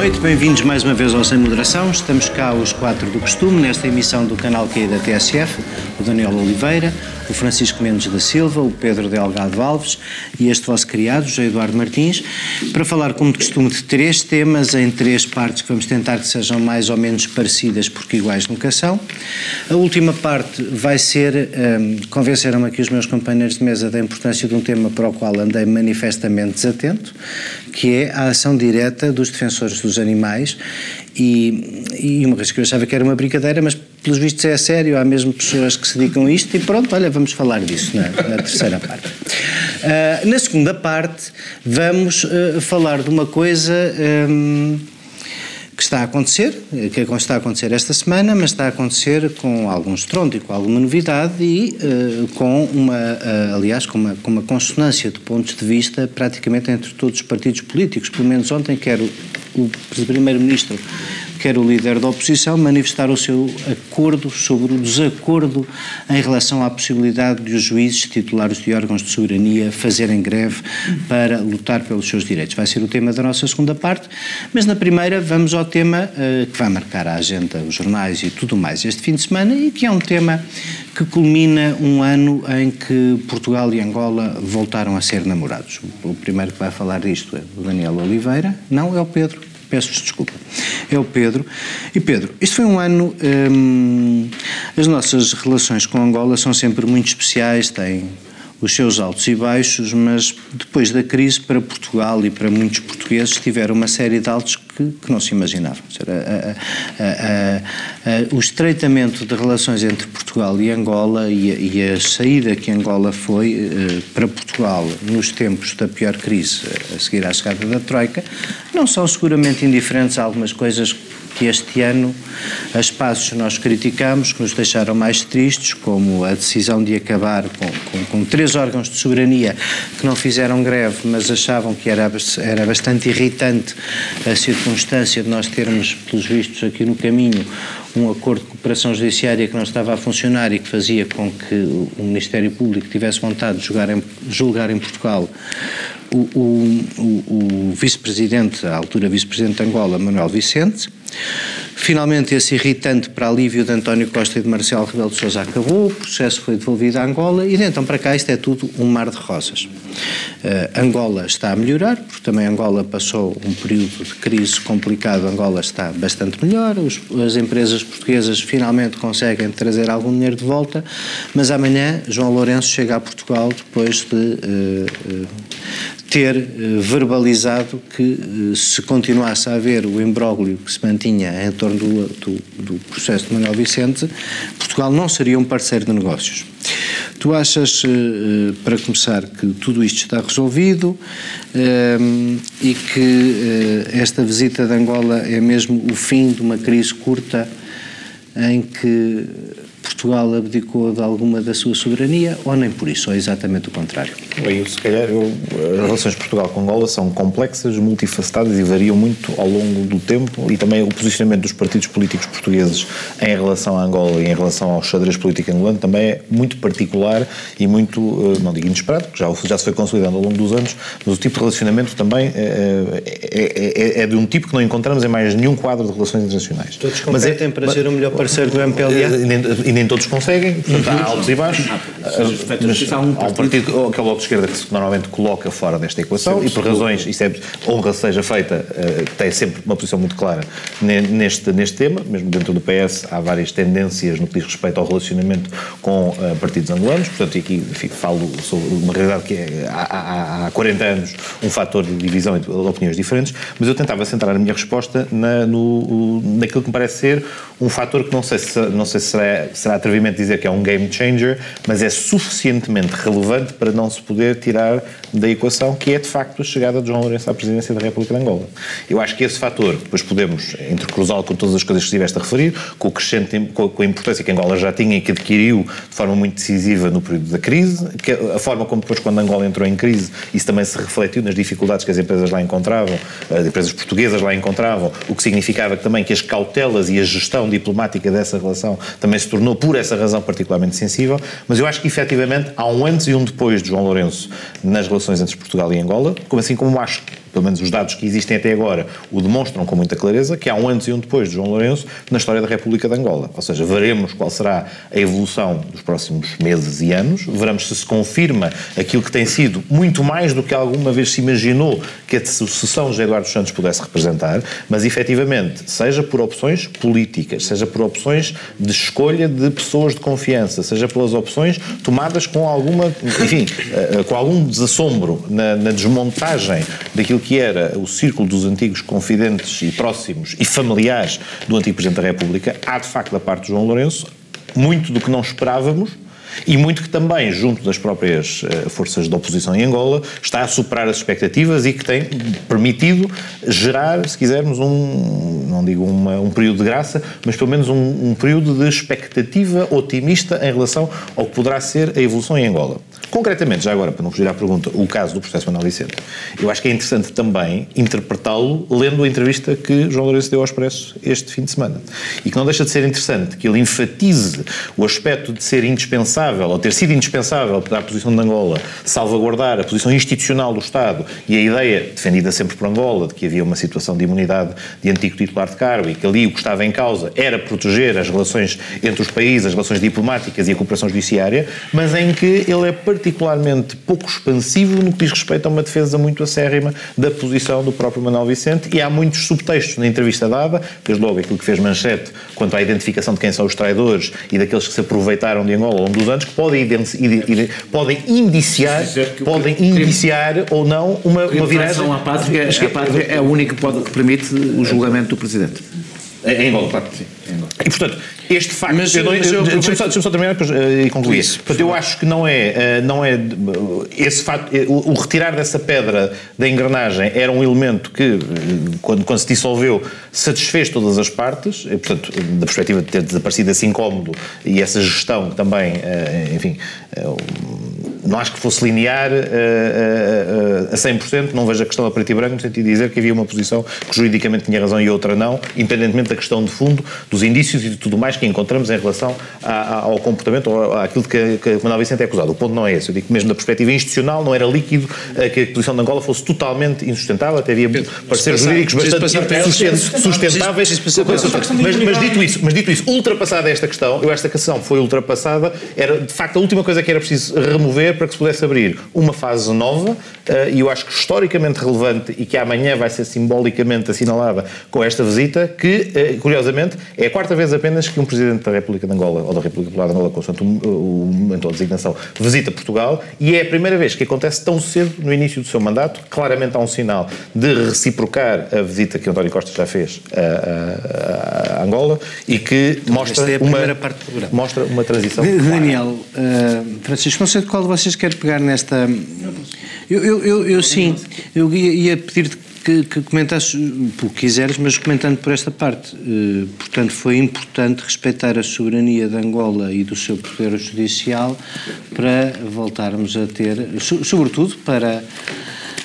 noite, bem-vindos mais uma vez ao Sem Moderação. Estamos cá os quatro do costume, nesta emissão do canal QI da TSF, o Daniel Oliveira, o Francisco Mendes da Silva, o Pedro Delgado Alves e este vosso criado, José Eduardo Martins, para falar, como de costume, de três temas em três partes que vamos tentar que sejam mais ou menos parecidas porque iguais nunca são. A última parte vai ser, um, convenceram-me aqui os meus companheiros de mesa da importância de um tema para o qual andei manifestamente desatento, que é a ação direta dos defensores dos animais e, e uma coisa que eu achava que era uma brincadeira, mas pelos vistos é sério, há mesmo pessoas que se dedicam a isto e pronto, olha, vamos falar disso na, na terceira parte. Uh, na segunda parte, vamos uh, falar de uma coisa. Um, que está a acontecer, que está a acontecer esta semana, mas está a acontecer com algum estrondo e com alguma novidade e uh, com uma, aliás, com uma, com uma consonância de pontos de vista praticamente entre todos os partidos políticos. Pelo menos ontem, quer o, o Primeiro-Ministro quer o líder da oposição manifestar o seu acordo sobre o desacordo em relação à possibilidade de os juízes titulares de órgãos de soberania fazerem greve para lutar pelos seus direitos. Vai ser o tema da nossa segunda parte, mas na primeira vamos ao tema uh, que vai marcar a agenda, os jornais e tudo mais este fim de semana e que é um tema que culmina um ano em que Portugal e Angola voltaram a ser namorados. O primeiro que vai falar disto é o Daniel Oliveira, não é o Pedro, peço-vos desculpa. É o Pedro. E Pedro, isto foi um ano. Hum, as nossas relações com Angola são sempre muito especiais, têm os seus altos e baixos, mas depois da crise, para Portugal e para muitos portugueses, tiveram uma série de altos que, que não se imaginavam. A, a, a, o estreitamento de relações entre Portugal e Angola e, e a saída que Angola foi eh, para Portugal nos tempos da pior crise, a seguir à chegada da Troika, não são seguramente indiferentes a algumas coisas este ano as passos nós criticamos, que nos deixaram mais tristes, como a decisão de acabar com, com, com, três órgãos de soberania que não fizeram greve, mas achavam que era, era bastante irritante a circunstância de nós termos, pelos vistos aqui no caminho, um acordo de cooperação judiciária que não estava a funcionar e que fazia com que o Ministério Público tivesse vontade de julgar em, julgar em Portugal o, o, o, o vice-presidente, à altura vice-presidente de Angola, Manuel Vicente. Finalmente, esse irritante para alívio de António Costa e de Marcelo Rebelo de Sousa acabou, o processo foi devolvido à Angola e de então para cá isto é tudo um mar de rosas. Uh, Angola está a melhorar, porque também Angola passou um período de crise complicado, Angola está bastante melhor, os, as empresas portuguesas finalmente conseguem trazer algum dinheiro de volta, mas amanhã João Lourenço chega a Portugal depois de uh, uh, ter verbalizado que se continuasse a haver o imbróglio que se mantinha em torno do, do, do processo de Manuel Vicente, Portugal não seria um parceiro de negócios. Tu achas, eh, para começar, que tudo isto está resolvido eh, e que eh, esta visita de Angola é mesmo o fim de uma crise curta em que Portugal abdicou de alguma da sua soberania ou nem por isso, ou é exatamente o contrário? Bem, se calhar eu, as relações de Portugal com Angola são complexas, multifacetadas e variam muito ao longo do tempo e também o posicionamento dos partidos políticos portugueses em relação a Angola e em relação ao xadrez político angolano também é muito particular e muito, eh, não digo inesperado, porque já, já se foi consolidando ao longo dos anos, mas o tipo de relacionamento também é, é, é, é de um tipo que não encontramos em mais nenhum quadro de relações internacionais. Todos competem mas para ser o melhor parceiro do MPLA? E nem todos conseguem, portanto há altos e baixos. Mas há um partido, que é o Bloco de Esquerda, que se normalmente coloca fora desta equação e por razões, isso é, honra seja feita, eh, tem sempre uma posição muito clara neste, neste tema, mesmo dentro do PS há várias tendências no que diz respeito ao relacionamento com eh, partidos angolanos, portanto aqui enfim, falo sobre uma realidade que é há, há, há 40 anos um fator de divisão e de opiniões diferentes, mas eu tentava centrar a minha resposta na, no, naquilo que me parece ser um fator que não sei se, não sei se será, será atrevimento dizer que é um game changer, mas é suficientemente relevante para não se poder tirar da equação, que é de facto a chegada de João Lourenço à presidência da República de Angola. Eu acho que esse fator, depois podemos entrecruzá-lo com todas as coisas que estiveste a referir, com, o crescente, com a importância que Angola já tinha e que adquiriu de forma muito decisiva no período da crise, que a forma como depois, quando Angola entrou em crise, isso também se refletiu nas dificuldades que as empresas lá encontravam, as empresas portuguesas lá encontravam, o que significava também que as cautelas e a gestão diplomática dessa relação também se tornou, por essa razão, particularmente sensível, mas eu acho que efetivamente há um antes e um depois de João Lourenço nas relações entre Portugal e Angola, como assim como acho pelo menos os dados que existem até agora o demonstram com muita clareza, que há um antes e um depois de João Lourenço na história da República de Angola. Ou seja, veremos qual será a evolução dos próximos meses e anos, veremos se se confirma aquilo que tem sido muito mais do que alguma vez se imaginou que a sucessão de Eduardo Santos pudesse representar, mas efetivamente, seja por opções políticas, seja por opções de escolha de pessoas de confiança, seja pelas opções tomadas com alguma, enfim, eh, com algum desassombro na, na desmontagem daquilo que era o círculo dos antigos confidentes e próximos e familiares do antigo Presidente da República, há de facto da parte de João Lourenço muito do que não esperávamos e muito que também, junto das próprias uh, forças de oposição em Angola, está a superar as expectativas e que tem permitido gerar, se quisermos, um, não digo uma, um período de graça, mas pelo menos um, um período de expectativa otimista em relação ao que poderá ser a evolução em Angola. Concretamente, já agora, para não fugir à pergunta, o caso do processo Manuel Vicente, eu acho que é interessante também interpretá-lo lendo a entrevista que João Lourenço deu ao Expresso este fim de semana. E que não deixa de ser interessante que ele enfatize o aspecto de ser indispensável, ou ter sido indispensável para a posição de Angola, salvaguardar a posição institucional do Estado e a ideia, defendida sempre por Angola, de que havia uma situação de imunidade de antigo titular de cargo e que ali o que estava em causa era proteger as relações entre os países, as relações diplomáticas e a cooperação judiciária, mas em que ele é particularmente pouco expansivo no que diz respeito a uma defesa muito acérrima da posição do próprio Manuel Vicente e há muitos subtextos na entrevista dada, desde logo aquilo que fez manchete quanto à identificação de quem são os traidores e daqueles que se aproveitaram de Angola ao longo dos anos, que podem, podem indiciar, podem indiciar ou não uma, uma viragem... À pátria, a pátria é o único que, pode, que permite o julgamento do Presidente. Em Angola, claro que sim. E, portanto, este facto. Mas, eu, mas eu, deixa-me só, deixa só, terminar depois, uh, e concluir. Isso, portanto, eu acho que não é. Uh, não é esse facto, o, o, retirar dessa pedra da engrenagem era um elemento que, quando, quando se dissolveu, satisfez todas as partes, e, portanto, da perspectiva de ter desaparecido esse incómodo e essa gestão também, uh, enfim não acho que fosse linear uh, uh, uh, a 100%, não vejo a questão a preto e branco, no sentido de dizer que havia uma posição que juridicamente tinha razão e outra não, independentemente da questão de fundo, dos indícios e de tudo mais que encontramos em relação a, a, ao comportamento ou àquilo que, que Manuel Vicente é acusado. O ponto não é esse. Eu digo que mesmo da perspectiva institucional não era líquido eh, que a posição de Angola fosse totalmente insustentável, até havia pareceres jurídicos bastante sustentáveis. Mas, mas, dito isso, mas dito isso, ultrapassada esta questão, eu esta questão foi ultrapassada, era de facto a última coisa que era preciso remover para que se pudesse abrir uma fase nova, eh, e eu acho que historicamente relevante e que amanhã vai ser simbolicamente assinalada com esta visita, que, eh, curiosamente, é a quarta vez apenas que um Presidente da República de Angola, ou da República Popular de Angola, consoante o momento da designação, visita Portugal, e é a primeira vez que acontece tão cedo no início do seu mandato, claramente há um sinal de reciprocar a visita que António Costa já fez a, a, a Angola, e que mostra, é uma, mostra uma transição. Daniel, uh, Francisco, não sei de qual de vocês quer pegar nesta. Eu, eu, eu, eu sim, eu ia, ia pedir-te que, que comentasses o que quiseres, mas comentando por esta parte. Uh, portanto, foi importante respeitar a soberania de Angola e do seu poder judicial para voltarmos a ter, sobretudo para.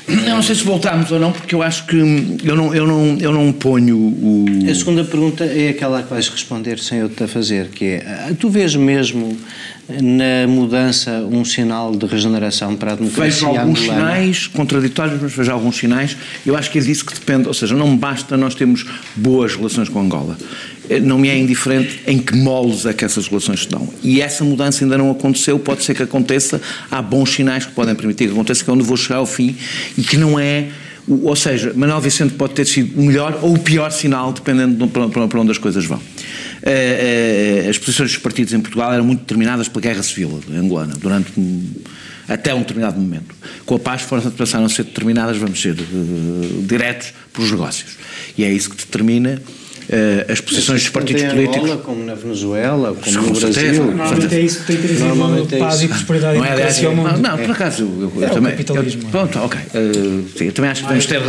Não sei se voltamos ou não, porque eu acho que eu não, eu não, eu não ponho o. A segunda pergunta é aquela que vais responder sem eu te a fazer, que é: tu vês mesmo na mudança um sinal de regeneração para a democracia Vejo alguns angolana. sinais contraditórios, mas vejo alguns sinais. Eu acho que é disso que depende, ou seja, não basta nós termos boas relações com Angola. Eh, não me é indiferente em que moles é que essas relações estão. E essa mudança ainda não aconteceu, pode ser que aconteça, há bons sinais que podem permitir que aconteça, que é onde vou chegar ao fim, e que não é ou seja, Manuel Vicente pode ter sido o melhor ou o pior sinal, dependendo de para onde as coisas vão. Eh, eh, as posições dos partidos em Portugal eram muito determinadas pela guerra civil angolana, durante até um determinado momento. Com a paz passaram a ser determinadas, vamos ser uh, diretos para os negócios. E é isso que determina uh, as posições dos partidos em políticos. Angola, como na Venezuela, como no Brasil. Normalmente é isso que tem trazido paz e prosperidade não é, democracia ao mundo. Não, por acaso, eu, eu, é também. capitalismo. Eu, pronto, ok. Uh, sim, eu também acho que devemos ter.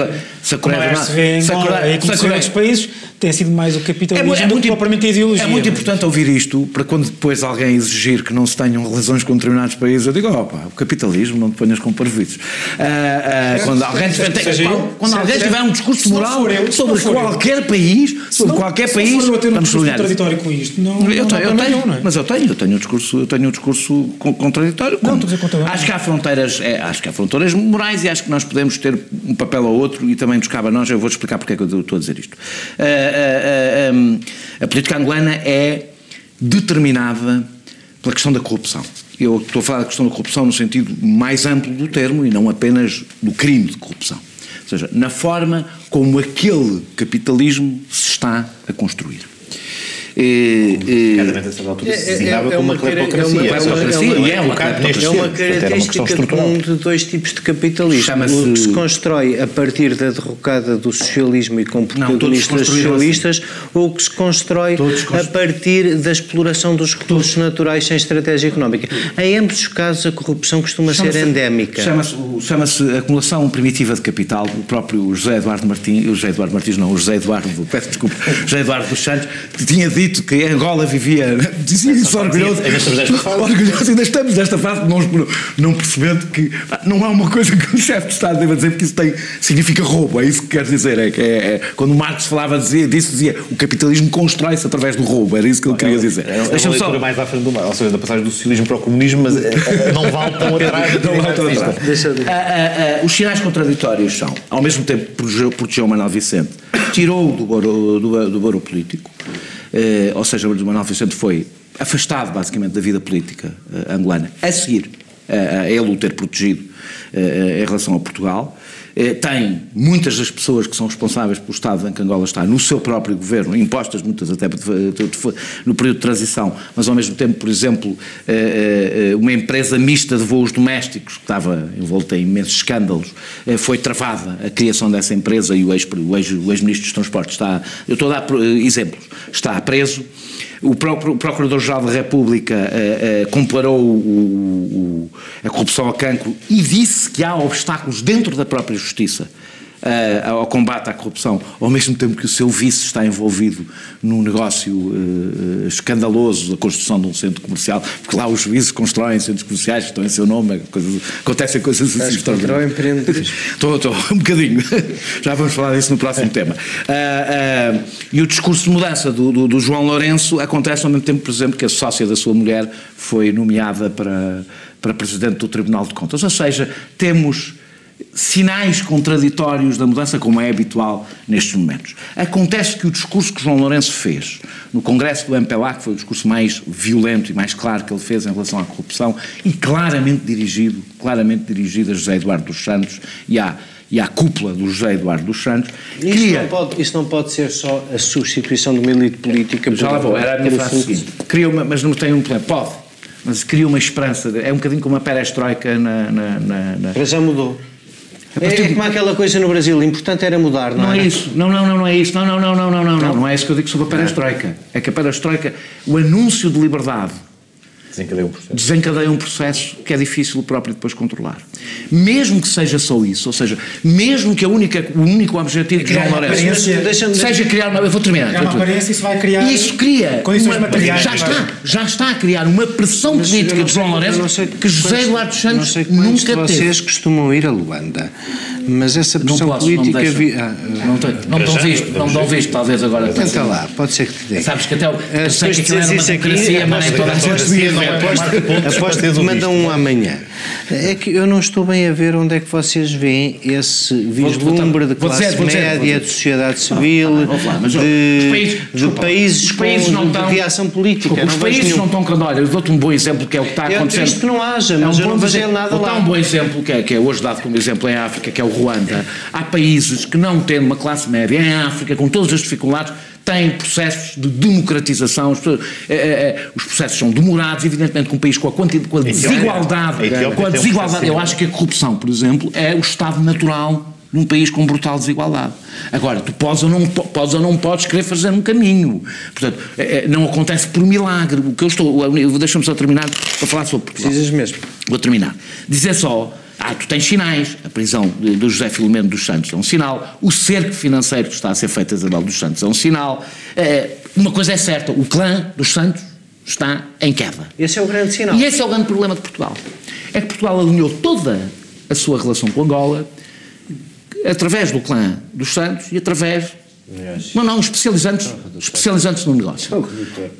Se a Coreia se vê em Angola e como se outros países, tem sido mais o capitalismo é, é do que propriamente a ideologia. É muito importante ouvir isto para quando depois alguém exigir que não se tenham relações com determinados países, eu digo, opa, o capitalismo não te ponhas com parvoíces. Uh, uh, quando alguém, tiver, quando alguém tiver um discurso moral sobre qualquer país, não, qualquer país. Se for ter um contraditório com isto, não, eu, não tenho, eu tenho, não é? mas eu tenho, eu tenho um discurso, eu tenho um discurso contraditório. Não, com, acho que há fronteiras, é, acho que há fronteiras morais e acho que nós podemos ter um papel ou outro e também nos cabe a nós. Eu vou explicar porque é que eu estou a dizer isto. Uh, uh, uh, a política angolana é determinada pela questão da corrupção. Eu estou a falar da questão da corrupção no sentido mais amplo do termo e não apenas do crime de corrupção. Ou seja, na forma como aquele capitalismo se está a construir. E, altura se designava como uma cleptocracia. É uma característica comum de dois tipos de capitalismo. O que se constrói a partir da derrocada do socialismo e com protagonistas socialistas, ou o que se constrói a partir da exploração dos recursos naturais sem estratégia económica. Em ambos os casos, a corrupção costuma ser endémica. Chama-se acumulação primitiva de capital. O próprio José Eduardo Martins, o José Eduardo Martins não, o José Eduardo, peço desculpa, José Eduardo dos Santos, tinha dito dito que Angola vivia, dizia isso orgulhoso, orgulhoso, ainda estamos nesta fase não, não percebendo que não há uma coisa que o chefe de Estado deva dizer, porque isso tem, significa roubo, é isso que quer dizer. É, que é, é quando Marx falava dizia, disso, dizia o capitalismo constrói-se através do roubo, era isso que ele queria dizer. É, é Deixa-me só. mais à frente do mar, ou seja, da passagem do socialismo para o comunismo, mas é, é, não vale tão atrás. não vale tão atrás. Deixa, deixa. Ah, ah, ah, os sinais contraditórios são, ao mesmo tempo, protegeu, protegeu o Manuel Vicente, tirou do boro, do, do boro político, eh, ou seja, o Manuel Vicente foi afastado basicamente da vida política eh, angolana a seguir a, a ele o ter protegido eh, em relação a Portugal. Tem muitas das pessoas que são responsáveis pelo estado em que Angola está no seu próprio governo, impostas muitas até no período de transição, mas ao mesmo tempo, por exemplo, uma empresa mista de voos domésticos que estava envolta em imensos escândalos, foi travada a criação dessa empresa e o ex-ministro ex, ex dos Transportes está. Eu estou a dar exemplos está preso. O Procurador-Geral da República uh, uh, comparou o, o, a corrupção ao cancro e disse que há obstáculos dentro da própria Justiça uh, ao combate à corrupção, ao mesmo tempo que o seu vice está envolvido num negócio uh, escandaloso da construção de um centro comercial, porque lá os juízes constroem centros comerciais que estão em seu nome, coisas, acontecem coisas assim extraordinárias. Estou, estou, um bocadinho. Já vamos falar disso no próximo tema. Uh, e o discurso de mudança do, do, do João Lourenço acontece ao mesmo tempo, por exemplo, que a sócia da sua mulher foi nomeada para, para presidente do Tribunal de Contas. Ou seja, temos sinais contraditórios da mudança, como é habitual nestes momentos. Acontece que o discurso que João Lourenço fez no Congresso do MPLA, que foi o discurso mais violento e mais claro que ele fez em relação à corrupção, e claramente dirigido, claramente dirigido a José Eduardo dos Santos e à, e à cúpula do José Eduardo dos Santos. Isso, cria... não pode, não pode ser só a substituição de uma elite política. Já lá vou, era a minha frase seguinte. Cria uma, mas não tem um plano. Pode, mas cria uma esperança. É um bocadinho como a perestroika na... na, na, na... Mas já mudou. É, é como aquela coisa no Brasil, o importante era mudar, não, não é? Não é isso, não, não, não, não é isso, não, não, não, não, não, não, não, não é isso que eu digo sobre a perestroika. É que a perestroika, o anúncio de liberdade Desencadeia um processo. Desencadeia um processo que é difícil o próprio depois controlar. Mesmo que seja só isso, ou seja, mesmo que a única, o único objetivo de João Lourenço seja criar uma. Eu vou terminar. Criar uma aparência, isso vai criar. Isso cria. Condições uma, materiais. Já está, já está a criar uma pressão política de João Lourenço que José Eduardo Santos nunca teve. Vocês costumam ir a Luanda. Mas essa pressão posso, política. Não, vi... ah, não, tenho, não dão visto, não dão visto, talvez agora. Tenta lá, pode ser que te dê. Sabes que até o. Eu sei que aquilo era uma democracia, mas toda a gente Aposto que mandam um amanhã. É que eu não estou bem a ver onde é que vocês veem esse vislumbre de classe dizer, média, de sociedade civil, ah, de, países, de países, países com, de reação política. Os países não estão com. Olha, eu dou-te um bom exemplo que é o que está acontecendo. Eu que não haja, mas é um eu não vejo nada lá. Há um bom exemplo que é, que é hoje dado como exemplo em África, que é o Ruanda. Há países que não tendo uma classe média em África, com todas as dificuldades, têm processos de democratização, os, eh, eh, eh, os processos são demorados, evidentemente com um país com a, quantidade, com a desigualdade, com a desigualdade, eu acho que a corrupção, por exemplo, é o estado natural num país com brutal desigualdade. Agora, tu podes ou não, podes, ou não podes querer fazer um caminho. Portanto, não acontece por milagre. O que eu estou. Deixa-me só terminar para falar sobre Portugal. Precisas mesmo. Vou terminar. Dizer só ah, tu tens sinais. A prisão de, de, José Filomeno dos Santos é um sinal. O cerco financeiro que está a ser feito a Isabel dos Santos é um sinal. É, uma coisa é certa: o clã dos Santos está em queda. Esse é o grande sinal. E esse é o grande problema de Portugal. É que Portugal alinhou toda a sua relação com Angola através do clã dos Santos e através Não, não, especializantes, especializantes no negócio.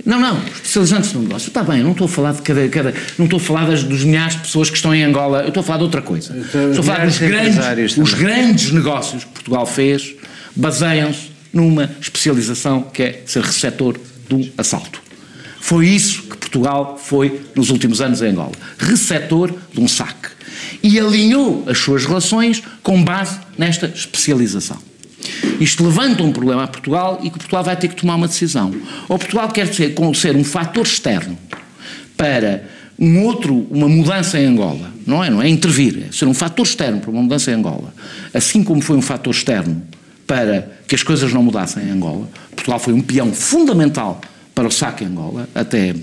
Não, não, especializantes no negócio. Está bem, não estou a falar de cada. cada não estou a falar das, dos milhares de pessoas que estão em Angola, eu estou a falar de outra coisa. Então, estou a falar dos grandes, os grandes negócios que Portugal fez baseiam-se numa especialização que é ser receptor do assalto. Foi isso que Portugal foi nos últimos anos em Angola. Receptor de um saque. E alinhou as suas relações com base nesta especialização. Isto levanta um problema a Portugal e que Portugal vai ter que tomar uma decisão. Ou Portugal quer ser, ser um fator externo para um outro, uma mudança em Angola, não é? Não é intervir, é ser um fator externo para uma mudança em Angola, assim como foi um fator externo para que as coisas não mudassem em Angola. Portugal foi um peão fundamental para o saque em Angola, até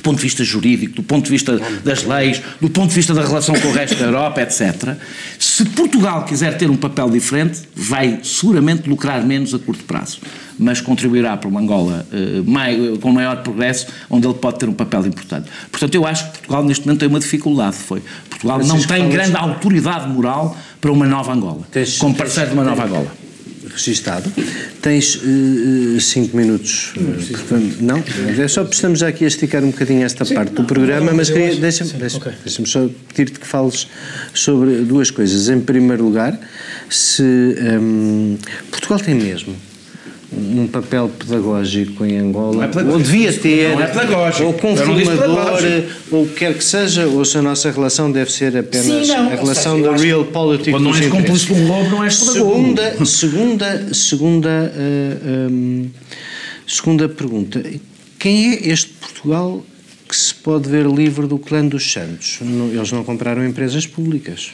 do ponto de vista jurídico, do ponto de vista das leis, do ponto de vista da relação com o resto da Europa, etc. Se Portugal quiser ter um papel diferente, vai seguramente lucrar menos a curto prazo, mas contribuirá para uma Angola uh, mai, com maior progresso, onde ele pode ter um papel importante. Portanto, eu acho que Portugal neste momento tem uma dificuldade, foi. Portugal não tem grande autoridade moral para uma nova Angola, como parceiro de uma nova Angola registado. Tens uh, cinco minutos. Não, uh, portanto, não? É só estamos aqui a esticar um bocadinho esta sim, parte do programa, não, mas queria, deixa-me deixa, okay. deixa só pedir-te que fales sobre duas coisas. Em primeiro lugar, se um, Portugal tem mesmo um papel pedagógico em Angola, é ou devia ter, é ou conformador, ou quer que seja, ou se a nossa relação deve ser apenas Sim, a relação da real politics Quando não és cúmplice de um lobo, não és. Segunda, segunda, segunda, uh, um, segunda pergunta. Quem é este Portugal que se pode ver livre do clã dos Santos? Eles não compraram empresas públicas.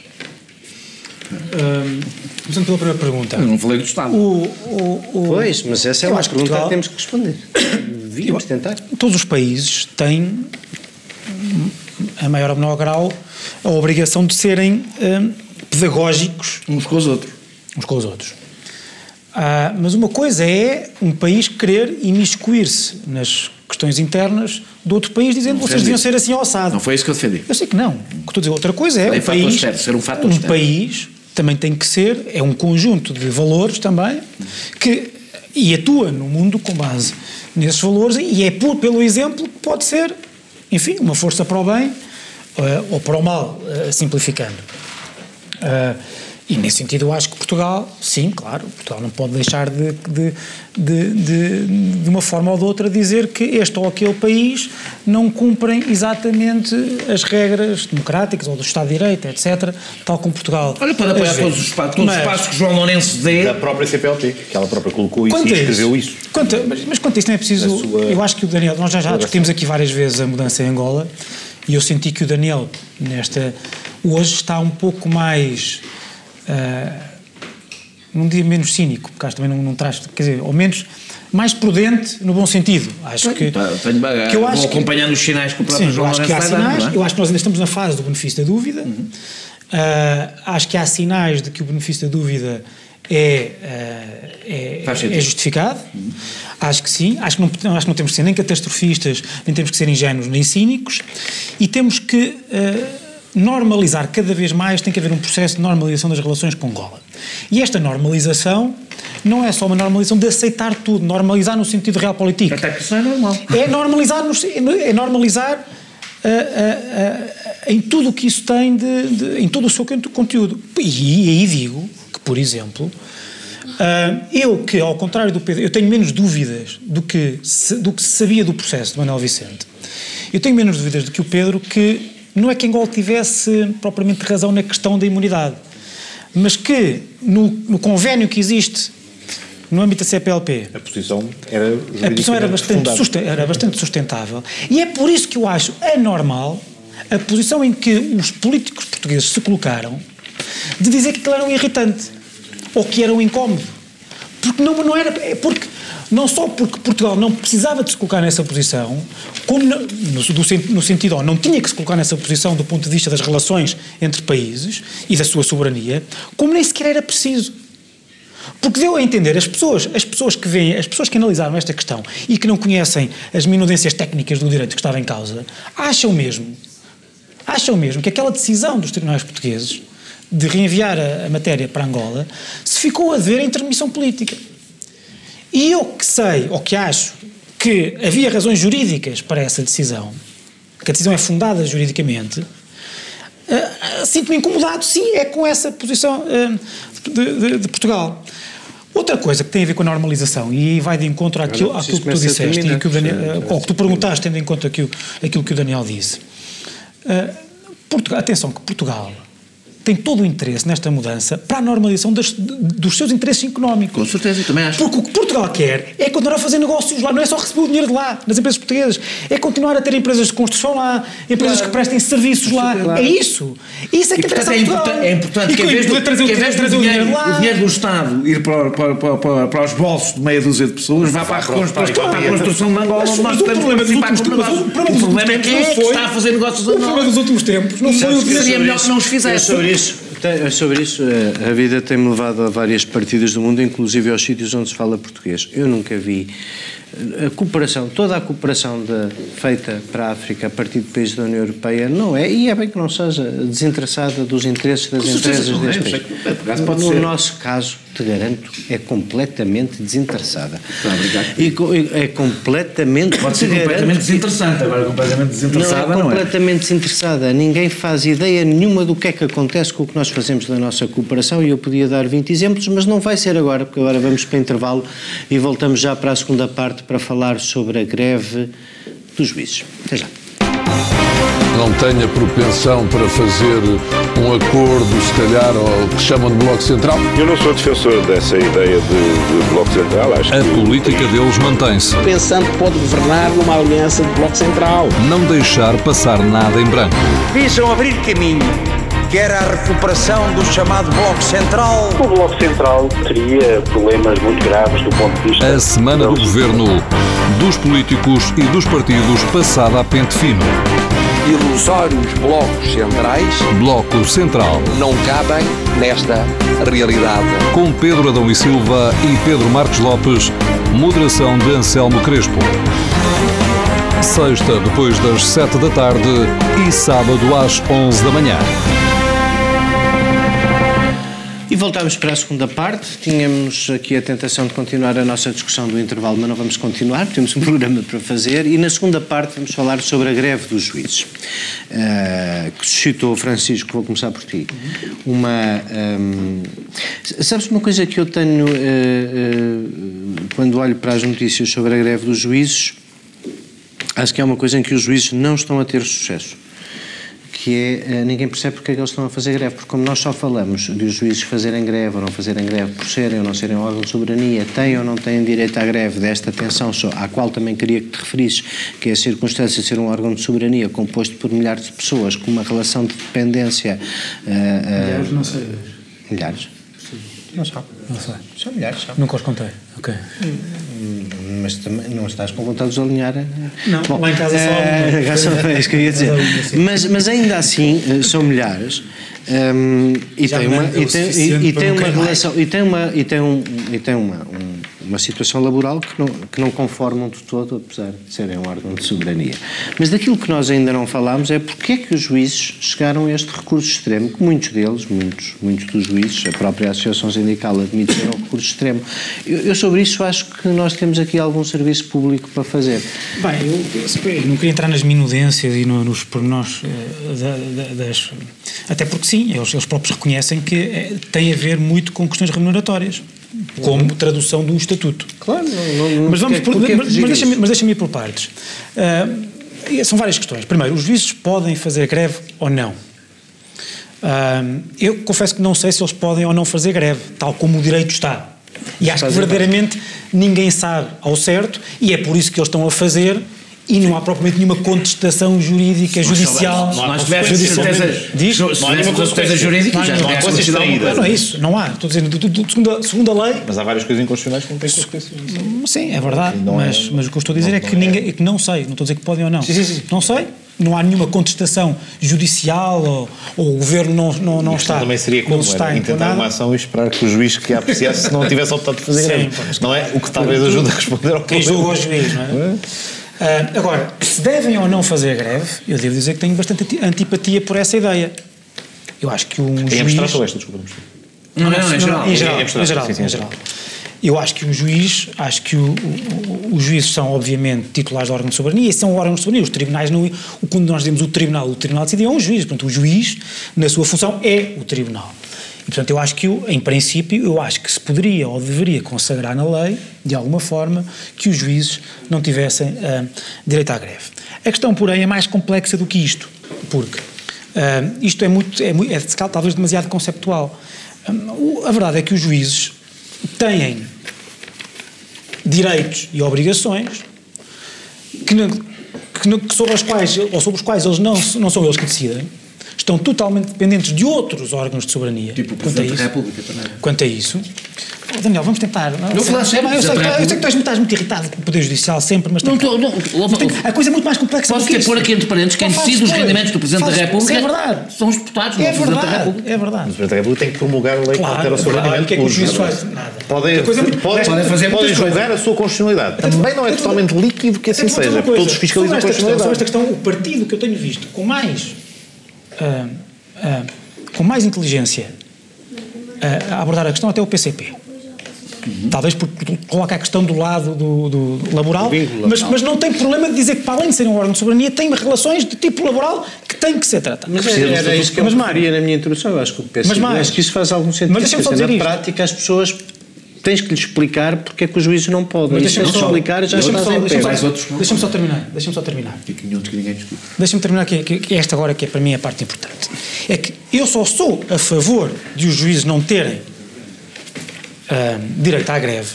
Um, começando pela primeira pergunta. Eu não falei do Estado. O, o, o, pois, mas essa é uma pergunta Portugal, que temos que responder. Devíamos tentar. Todos os países têm, a maior ou menor grau, a obrigação de serem um, pedagógicos uns com os outros. Uns com os outros. Ah, mas uma coisa é um país querer imiscuir-se nas questões internas do outro país, dizendo que vocês deviam ser assim alçados. Não foi isso que eu defendi. Eu sei que não. O que estou a dizer, outra coisa é, é um país, ser um, fator um país também tem que ser, é um conjunto de valores também, que, e atua no mundo com base nesses valores, e é por, pelo exemplo que pode ser, enfim, uma força para o bem uh, ou para o mal, uh, simplificando. E nesse sentido eu acho que Portugal, sim, claro, Portugal não pode deixar de, de, de, de, de uma forma ou de outra dizer que este ou aquele país não cumprem exatamente as regras democráticas ou do Estado de Direito, etc., tal como Portugal. Olha, pode apoiar todos os, todos mas, os passos que João Lourenço dê. Da própria CPLP, que ela própria colocou isso e escreveu isso. Quanto, mas, mas quanto isso não é preciso. Sua... Eu acho que o Daniel, nós já, já discutimos aqui várias vezes a mudança em Angola e eu senti que o Daniel, nesta. hoje está um pouco mais uh, num dia menos cínico, porque acho também não, não traz, quer dizer, ou menos mais prudente no bom sentido. Acho que, tenho, que eu acho acompanhando que, os sinais que o próprio sim, João eu acho que há sinais, dando, é? Eu acho que nós ainda estamos na fase do benefício da dúvida. Uhum. Uh, acho que há sinais de que o benefício da dúvida é, uh, é, é, justificado. Uhum. Acho que sim. Acho que, não, acho que não temos que ser nem catastrofistas, nem temos que ser ingênuos, nem cínicos. E temos que. Uh, normalizar cada vez mais, tem que haver um processo de normalização das relações com Angola. E esta normalização não é só uma normalização de aceitar tudo, normalizar no sentido real político. Até que isso não é normal. É normalizar, é normalizar uh, uh, uh, em tudo o que isso tem, de, de, em todo o seu conteúdo. E, aí digo que, por exemplo, eu que, ao contrário do Pedro, eu tenho menos dúvidas do que, do que se sabia do processo de Manuel Vicente. Eu tenho menos dúvidas do que o Pedro que não é que Angola tivesse propriamente razão na questão da imunidade, mas que no, no convênio que existe no âmbito da CPLP. A posição era, a posição era, bastante, era bastante sustentável. E é por isso que eu acho anormal a posição em que os políticos portugueses se colocaram de dizer que aquilo era um irritante ou que era um incómodo. Porque não, não era. É porque não só porque Portugal não precisava de se colocar nessa posição, como no, no, no sentido, não tinha que se colocar nessa posição do ponto de vista das relações entre países e da sua soberania, como nem sequer era preciso. Porque deu a entender, as pessoas, as pessoas que veem, as pessoas que analisaram esta questão e que não conhecem as minudências técnicas do direito que estava em causa, acham mesmo, acham mesmo que aquela decisão dos tribunais portugueses de reenviar a, a matéria para Angola se ficou a ver em intermissão política. E eu que sei, ou que acho, que havia razões jurídicas para essa decisão, que a decisão é fundada juridicamente, uh, sinto-me incomodado, sim, é com essa posição uh, de, de, de, Portugal. Outra coisa que tem a ver com a normalização, e vai de encontro àquilo, àquilo que tu disseste, e que o Daniel, ou que tu perguntaste, tendo em conta aquilo, aquilo que o Daniel disse. Uh, Portugal, atenção, que Portugal tem todo o interesse nesta mudança para a normalização das, dos seus interesses económicos. Com certeza, também acho. Porque o que Portugal quer é continuar a fazer negócios lá, não é só receber o dinheiro de lá, nas empresas portuguesas, é continuar a ter empresas de construção lá, empresas claro. que prestem serviços lá. Claro. É isso. Isso é que e, interessa portanto, é, importa, é importante que, em vez, do, trazer, que, trazer dinheiro, dinheiro, o dinheiro do Estado ir para, para, para, para, os bolsos de meia dúzia de pessoas, vá para, a, para, para a construção de Angola, onde nós. O problema é é que está a fazer negócios O problema dos últimos tempos não foi o dinheiro. Seria melhor que não os fizesse. Isso sobre isso, eh, a vida tem-me levado a várias partidas do mundo, inclusive aos sítios onde se fala português. Eu nunca vi a cooperação, toda a cooperação de, feita para a África a partir de países da União Europeia não é, e é bem que não seja, desinteressada dos interesses das empresas deste país. No ser. nosso caso, te garanto, é completamente desinteressada. E é completamente. Pode ser completamente desinteressante, agora completamente desinteressada. Não, é completamente não é. desinteressada. Ninguém faz ideia nenhuma do que é que acontece com o que nós fazemos da nossa cooperação e eu podia dar 20 exemplos, mas não vai ser agora, porque agora vamos para intervalo e voltamos já para a segunda parte para falar sobre a greve dos juízes. Até já não tenha propensão para fazer um acordo, se calhar, ao que chamam de Bloco Central? Eu não sou defensor dessa ideia de, de Bloco Central. Acho a que... política deles mantém-se. Pensando que pode governar numa aliança de Bloco Central. Não deixar passar nada em branco. Visam abrir caminho quer a recuperação do chamado Bloco Central. O Bloco Central teria problemas muito graves do ponto de vista. A semana do governo, dos políticos e dos partidos passada a pente fino ilusórios blocos centrais. Bloco Central. Não cabem nesta realidade. Com Pedro Adão e Silva e Pedro Marcos Lopes, moderação de Anselmo Crespo. Sexta, depois das sete da tarde e sábado às onze da manhã. E voltamos para a segunda parte. Tínhamos aqui a tentação de continuar a nossa discussão do intervalo, mas não vamos continuar, temos um programa para fazer. E na segunda parte vamos falar sobre a greve dos juízes, uh, que suscitou, Francisco, vou começar por ti. Uma. Um, sabes uma coisa que eu tenho uh, uh, quando olho para as notícias sobre a greve dos juízes? Acho que é uma coisa em que os juízes não estão a ter sucesso que é, eh, ninguém percebe porque é que eles estão a fazer greve, porque como nós só falamos de os juízes fazerem greve ou não fazerem greve por serem ou não serem órgão de soberania, têm ou não têm direito à greve desta tensão só, à qual também queria que te referisses, que é a circunstância de ser um órgão de soberania composto por milhares de pessoas com uma relação de dependência... Uh, uh, milhares, não sei. Milhares? Sim. Não sabe. Não sei. São milhares, são. Nunca os contei. Ok. Hum, mas também não estás com vontade de alinhar. Não, Bom, lá em casa só há é isso que eu ia dizer. mas, mas ainda assim, eh, são milhares. Um, e, tem uma, e, tem, e, e tem uma relação e tem uma e tem um e tem uma um, uma situação laboral que não, que não conformam de todo, apesar de serem um órgão de soberania. Mas daquilo que nós ainda não falámos é porque é que os juízes chegaram a este recurso extremo, que muitos deles, muitos, muitos dos juízes, a própria Associação Sindical admite ser um recurso extremo. Eu, eu, sobre isso acho que nós temos aqui algum serviço público para fazer. Bem, eu, eu não queria entrar nas minudências e no, nos pormenores uh, das... Até porque sim, eles, eles próprios reconhecem que é, tem a ver muito com questões remuneratórias como tradução de um estatuto. Claro, não, não, mas vamos por, mas, mas deixa-me deixa ir por partes. Uh, são várias questões. Primeiro, os juízes podem fazer greve ou não? Uh, eu confesso que não sei se eles podem ou não fazer greve, tal como o direito está. E acho que verdadeiramente ninguém sabe ao certo, e é por isso que eles estão a fazer e não há propriamente nenhuma contestação jurídica, judicial. Não há certeza, diz, não há nenhuma certeza jurídica, não há Não, não é isso, não há. Estou dizendo, segundo, segundo a lei. Mas há várias coisas inconstitucionais que não têm consequências. Sim, é verdade. Mas, mas o que eu estou a dizer é que, ninguém, é que não sei, não estou a dizer que podem ou não. Sim, sim, sim. Não sei, não há nenhuma contestação judicial ou, ou o governo não, não, não está. também seria como está intentar uma ação e esperar que o juiz que a apreciasse se não tivesse optado por fazer Sim. Não é? O que talvez ajude a responder ao Quem julga o juiz, não é? Uh, agora, se devem ou não fazer greve, eu devo dizer que tenho bastante antipatia por essa ideia. Eu acho que um em juiz... Em abstrato ou esta, desculpa? Não, não, não, em geral. Em geral, em geral, em geral. eu acho que o juiz, acho que o, o, os juízes são obviamente titulares do órgão de soberania e são órgãos de soberania. Os tribunais, não, quando nós dizemos o tribunal, o tribunal decide é um juiz. Portanto, o juiz, na sua função, é o tribunal. E, portanto, eu acho que, em princípio, eu acho que se poderia ou deveria consagrar na lei, de alguma forma, que os juízes não tivessem uh, direito à greve. A questão, porém, é mais complexa do que isto, porque uh, isto é muito, é, é, talvez demasiado conceptual. Um, a verdade é que os juízes têm direitos e obrigações que, que, que sobre as quais ou sobre os quais eles não, não são eles que decidem estão totalmente dependentes de outros órgãos de soberania. Tipo o Presidente da República também. Quanto a isso. Oh, Daniel, vamos tentar. Não, não falar sempre. Eu, sei, eu, sei, eu sei que estás, estás muito irritado com o Poder Judicial sempre, mas. Não estou. Não, tem, a coisa é muito mais complexa Posso do que pôr aqui entre parênteses quem decide os rendimentos do Presidente da República é verdade. são os deputados, é não o Presidente da República. É verdade. O Presidente da República tem que promulgar a lei claro, que altera o seu rendimento. O que é que o juiz faz? Nada. Podem, podem, fazer podem julgar a sua constitucionalidade. Também não é totalmente líquido que assim seja. Todos fiscalizam a constitucionalidade. Sobre esta questão, o partido que eu tenho visto com mais com mais inteligência a abordar a questão até o PCP. Uhum. Talvez porque coloca a questão do lado do, do laboral, mas, mas, não tem problema de dizer que, para além de ser um órgão de soberania, tem relações de tipo laboral que têm que ser tratadas. Mas era, era isso que eu mas, referia na minha introdução. Eu acho que o PCP, mas, acho que isso faz algum sentido. Mas dizer Na isto. prática, as pessoas tens que lhe explicar porque é que os juízes não podem. Mas deixa-me só explicar já deixa estás só, em pé. Deixa-me só terminar. Deixa-me só terminar. Deixa-me terminar que, que, que esta agora que é para mim a parte importante. É que eu só sou a favor de os juízes não terem uh, direito à greve,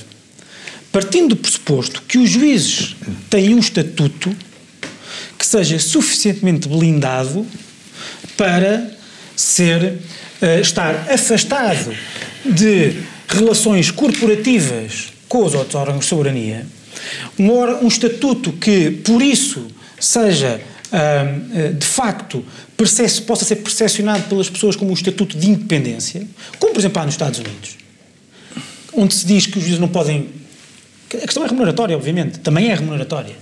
partindo do pressuposto que os juízes têm um estatuto que seja suficientemente blindado para ser uh, estar afastado de relações corporativas com os outros órgãos de soberania, um, um estatuto que, por isso, seja uh, de facto possa ser percepcionado pelas pessoas como um estatuto de independência, como por exemplo há nos Estados Unidos, onde se diz que os juízes não podem. A questão é remuneratória, obviamente, também é remuneratória.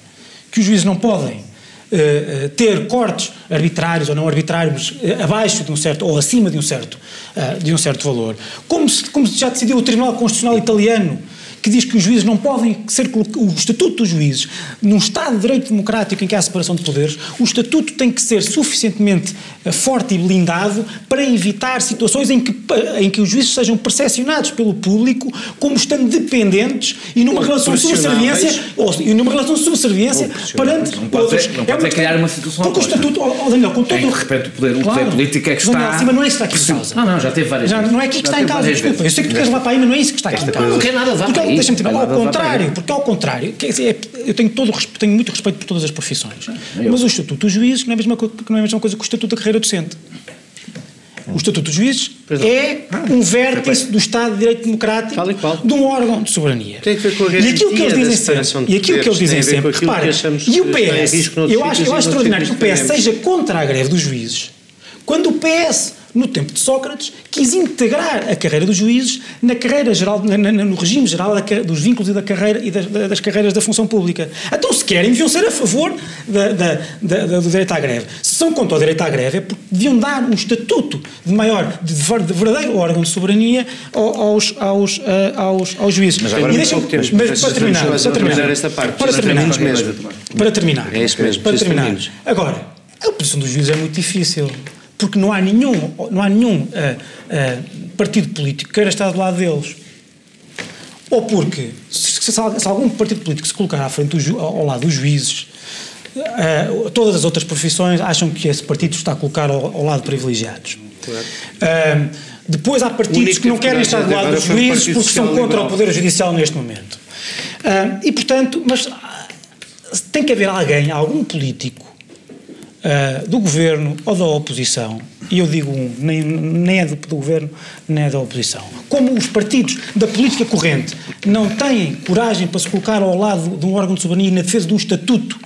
Que os juízes não podem uh, ter cortes arbitrários ou não arbitrários uh, abaixo de um certo ou acima de um certo, de um certo valor. Como se, como já decidiu o Tribunal Constitucional Italiano que diz que os juízes não podem ser o estatuto dos juízes num Estado de direito democrático em que há separação de poderes, o estatuto tem que ser suficientemente eh, forte e blindado para evitar situações em que, em que os juízes sejam percepcionados pelo público como estando dependentes e numa relação de subserviência ou, e numa relação de subserviência perante não pode outros. Ser, não pode é criar uma situação Porque o estatuto, oh, Daniel, com todo em que, de repente o poder, claro, o poder político é que está... Daniel, mas não é isso que está aqui em causa. Não, não, já teve várias já, vezes. Não é aqui que está em causa, desculpa. Eu sei que tu queres lá para aí, mas não é isso que está aqui em causa. Não quer nada dar para Deixa-me ao contrário, porque ao contrário, quer dizer, eu tenho, todo, tenho muito respeito por todas as profissões, mas o Estatuto dos Juízes não é a mesma, não é a mesma coisa que o Estatuto da Carreira Docente. O Estatuto dos Juízes é. um vértice do Estado de Direito Democrático de um órgão de soberania. Tem a ver com a e aquilo que eles dizem sempre, e aquilo que eles dizem sempre, reparem, e o PS, eu acho, eu acho extraordinário que o PS seja contra a greve dos juízes, quando o PS no tempo de Sócrates, quis integrar a carreira dos juízes na carreira geral, na, na, no regime geral da, dos vínculos e da carreira e das, das, carreiras da função pública. Então, se querem, deviam ser a favor da, da, do direito à greve. Se são contra o direito à greve, é porque deviam dar um estatuto de maior, de, de verdadeiro órgão de soberania aos, aos, aos, aos juízes. Mas agora e deixa, mas, mas para terminar, para terminar, esta parte, para terminar, mesmo. para terminar, é isso mesmo, para terminar. Agora, a posição dos juízes é muito difícil porque não há nenhum, não há nenhum uh, uh, partido político que queira estar do lado deles. Ou porque, se, se, se algum partido político se colocar à frente do, ao lado dos juízes, uh, todas as outras profissões acham que esse partido está a colocar ao, ao lado privilegiados. Claro. depois há partidos que não querem estar do lado dos juízes porque são contra o Poder Judicial neste momento. e, portanto, mas tem que haver alguém, algum político, uh, do governo ou da oposição, e eu digo um, nem, nem é do, do, governo, nem é da oposição. Como os partidos da política corrente não têm coragem para se colocar ao lado de um órgão de soberania na defesa de um estatuto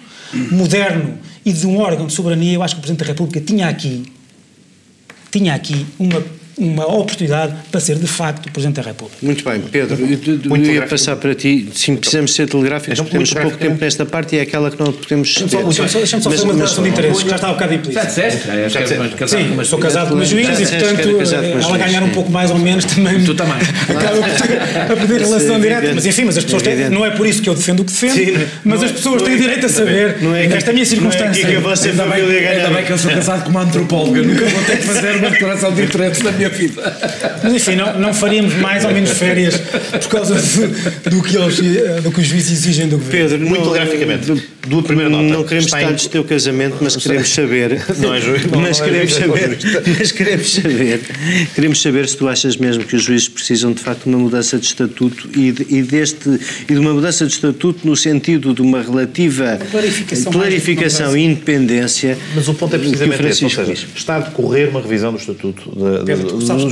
moderno e de um órgão de soberania, eu acho que o Presidente da República tinha aqui, tinha aqui uma uma oportunidade para ser de facto Presidente da República. Muito bem, Pedro, eu, Muito ia passar para ti, sim, precisamos ser telegráficos, então, temos pouco tempo nesta parte e é aquela que não podemos ter. Deixa-me só, deixa só fazer uma declaração de interesses, já está um bocado implícito. Já disseste? Já disseste. Sim, sou casado com uma juíza e, portanto, ela ganhar um pouco mais ou menos também... Tu também. Acaba a perder relação direta, mas enfim, mas as pessoas têm, não é por isso que eu defendo o que defendo, mas as pessoas têm direito a saber, nesta minha circunstância... Ainda bem que eu sou casado com uma antropóloga, nunca vou ter que fazer uma declaração de interesses na minha vida. Mas enfim, não, não faríamos mais ou menos férias por causa de, do, que eles, do que os juízes exigem do governo. Pedro, muito telegraficamente, do primeira nota. Não queremos estar em... teu casamento, mas queremos saber. Não é juiz, não, mas, queremos é saber mas queremos saber. Queremos saber se tu achas mesmo que os juízes precisam de facto de uma mudança de estatuto e de, e deste e de uma mudança de estatuto no sentido de uma relativa clarificação, clarificação e independência. Mas o ponto é precisamente esse, ou seja, está a decorrer uma revisão do estatuto de, Pedro, de, sabes,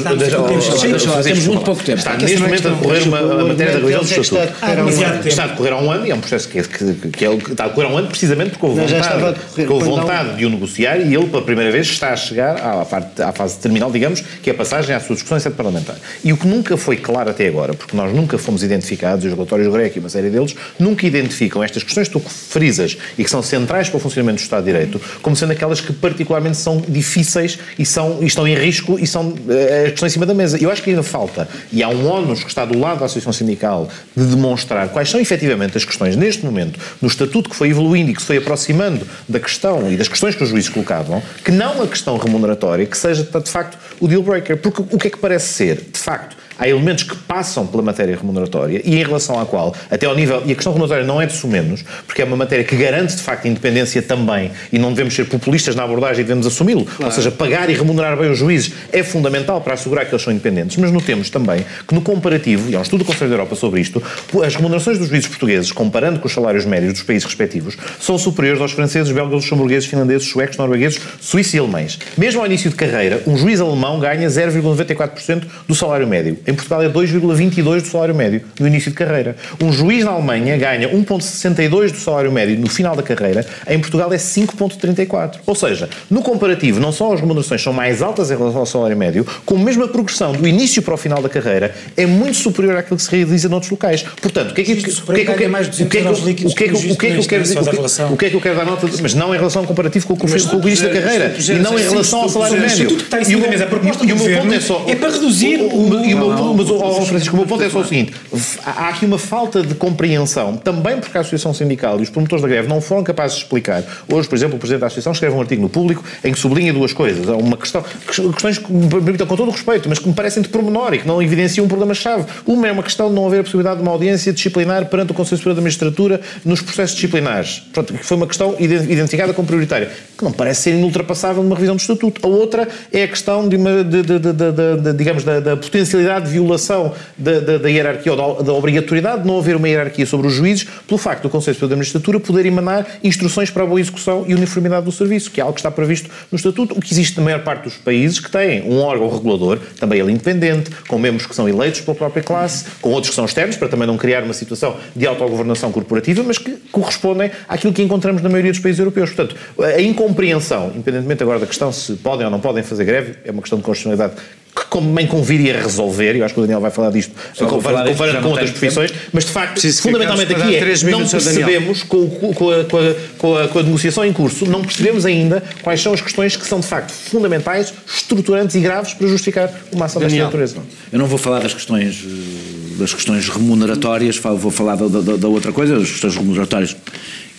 temos muito pouco tempo. Está neste momento a decorrer uma matéria da revisão do estatuto. Está a decorrer há um ano e é um processo que, que, é, está a decorrer há um ano precisamente porque houve vontade, porque houve vontade de o negociar e ele pela primeira vez está a chegar à, à fase terminal, digamos, que é a passagem à sua discussão em sede parlamentar. E o que nunca foi claro até agora, porque nós nunca fomos identificados, os relatórios do GREC e uma série deles, nunca identificam estas questões que tu frisas e que são centrais para o funcionamento do Estado de Direito, como sendo aquelas que particularmente são difíceis e, são, e estão em risco e são uh, questões em cima da mesa. Eu acho que ainda falta, e há um ónus que está do lado da Associação Sindical, de demonstrar quais são efetivamente as questões neste momento, no estatuto que foi evoluindo e que se foi aproximando da questão e das questões que os juízes colocavam, que não a questão remuneratória, que seja de facto o deal breaker. Porque o que é que parece ser, de facto, há elementos que passam pela matéria remuneratória e em relação à qual, até ao nível, e a questão remuneratória não é de sumenos, porque é uma matéria que garante de facto a independência também e não devemos ser populistas na abordagem e devemos assumi-lo. Claro. Ou seja, pagar e remunerar bem os juízes é fundamental para assegurar que eles são independentes. Mas notemos também que no comparativo, e há um estudo do Conselho da Europa sobre isto, as remunerações dos juízes portugueses, comparando com os salários médios dos países respectivos, são superiores aos franceses, belgas, luxemburgueses, finlandeses, suecos, noruegueses, suíços e alemães. Mesmo ao início de carreira, um juiz alemão ganha 0,94% do salário médio. Em Portugal é 2,22% do salário médio no início de carreira. Um juiz na Alemanha ganha 1,62% do salário médio no final da carreira, em Portugal é 5,34%. Ou seja, no comparativo, não só as remunerações são mais altas em relação ao salário médio, como mesmo a progressão do início para o final da carreira é muito superior àquilo que se realiza noutros locais. Portanto, o que é que, eu quero dizer? O que é que eu quero dar nota? Mas não em relação ao comparativo com o, com o início da carreira e não em relação ao salário médio. E o meu ponto é só. É para reduzir o. Mas oh, Francisco, o meu ponto é só o seguinte: há aqui uma falta de compreensão, também porque a Associação Sindical e os promotores da greve não foram capazes de explicar. Hoje, por exemplo, o Presidente da Associação escreve um artigo no público em que sublinha duas coisas. Há uma questão, questões que me permitam, com todo o respeito, mas que me parecem de pormenor e que não evidenciam um problema-chave. Uma é uma questão de não haver a possibilidade de uma audiência disciplinar perante o Conselho Superior da Magistratura nos processos disciplinares. Pronto, que foi uma questão identificada como prioritária, que não parece ser inultrapassável numa revisão do Estatuto. A outra é a questão de, uma, de, de, de, digamos, da, da potencialidade de violação da, da, da hierarquia ou da, da, obrigatoriedade de não haver uma hierarquia sobre os juízes, pelo facto do Conselho Superior da Magistratura poder emanar instruções para a boa execução e uniformidade do serviço, que é algo que está previsto no Estatuto, o que existe na maior parte dos países que têm um órgão regulador, também ele independente, com membros que são eleitos pela própria classe, com outros que são externos, para também não criar uma situação de autogovernação corporativa, mas que correspondem àquilo que encontramos na maioria dos países europeus. Portanto, a incompreensão, independentemente agora da questão se podem ou não podem fazer greve, é uma questão de constitucionalidade que também conviria resolver, eu acho que o Daniel vai falar disto, comparando com outras profissões, mas de facto, Preciso fundamentalmente aqui é, não percebemos, com, com, a, com, a, com, a, com a negociação em curso, não percebemos ainda quais são as questões que são de facto fundamentais, estruturantes e graves para justificar uma ação desta natureza. Eu não vou falar das questões das questões remuneratórias, vou falar da, da, da outra coisa, das questões remuneratórias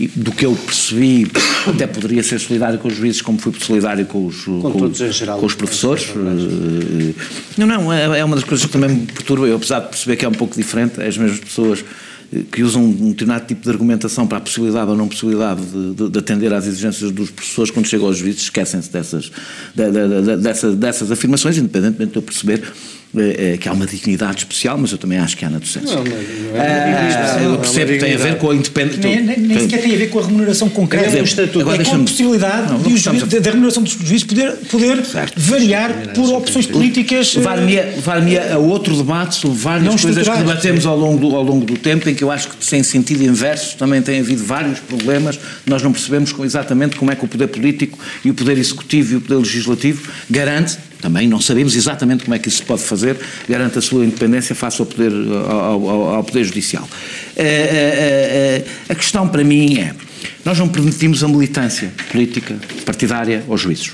do que eu percebi, até poderia ser solidário com os juízes, como fui solidário com os, com, com, geral, com os professores. Eh, não, não, é, é uma das coisas que também me perturba. Eu, apesar de perceber que é um pouco diferente, é as mesmas pessoas eh, que usam um determinado tipo de argumentação para a possibilidade ou não possibilidade de, de, de atender às exigências dos professores quando chegam aos juízes, esquecem-se dessas, de, dessas, dessas afirmações, independentemente de eu perceber é, que há uma dignidade especial, mas eu também acho que há na docência. Não, não, é, eu percebo que tem a ver com a independência. Nem, nem, nem sequer tem a ver com a remuneração concreta do estatuto. É com a possibilidade não, de da remuneração dos juízes poder, poder variar por opções políticas. Levar-me levar a outro debate sobre várias coisas que debatemos ao longo, do, ao longo do tempo, em que eu acho que, sem sentido inverso, também tem havido vários problemas. Nós não percebemos exatamente como é que o poder político e o poder executivo e o poder legislativo garante Também não sabemos exatamente como é que isso se pode fazer, garante a sua independência face ao Poder, ao, ao, ao poder Judicial. A, a, a, a questão para mim é, nós não permitimos a militância política, partidária aos juízes.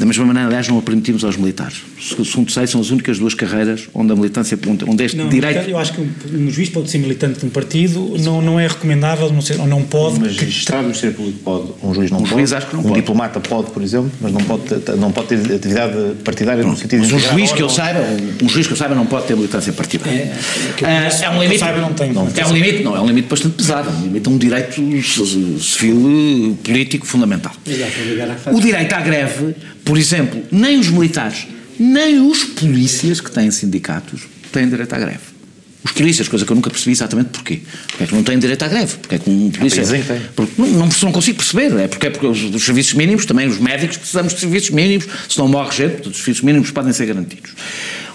Da mesma maneira, aliás, não a permitimos aos militares. Segundo sei, são as únicas duas carreiras onde a militância, onde este não, direito... Eu acho que um, um, juiz pode ser militante de um partido, não, não é recomendável, não ser, ou não pode... Um magistrado do Ministério Público pode, um juiz não um pode, juiz acho que não um pode. diplomata pode, por exemplo, mas não pode, não pode ter atividade partidária não, no sentido mas de... um juiz que eu saiba, um juiz que eu saiba não pode ter militância partidária. É, é, é um limite... Saiba, não tem, não, é um limite, não, é um limite bastante pesado, é um limite a um direito civil, político fundamental. O direito à greve, por exemplo, nem os militares, nem os polícias que têm sindicatos têm direito à greve. Os polícias, coisa que eu nunca percebi exatamente porquê. Porque é que não têm direito à greve? Porque é que um polícia. Porque não, não, não consigo perceber. É porque é porque os, os, serviços mínimos, também os médicos, precisamos de serviços mínimos, se não morre gente, portanto, os serviços mínimos podem ser garantidos.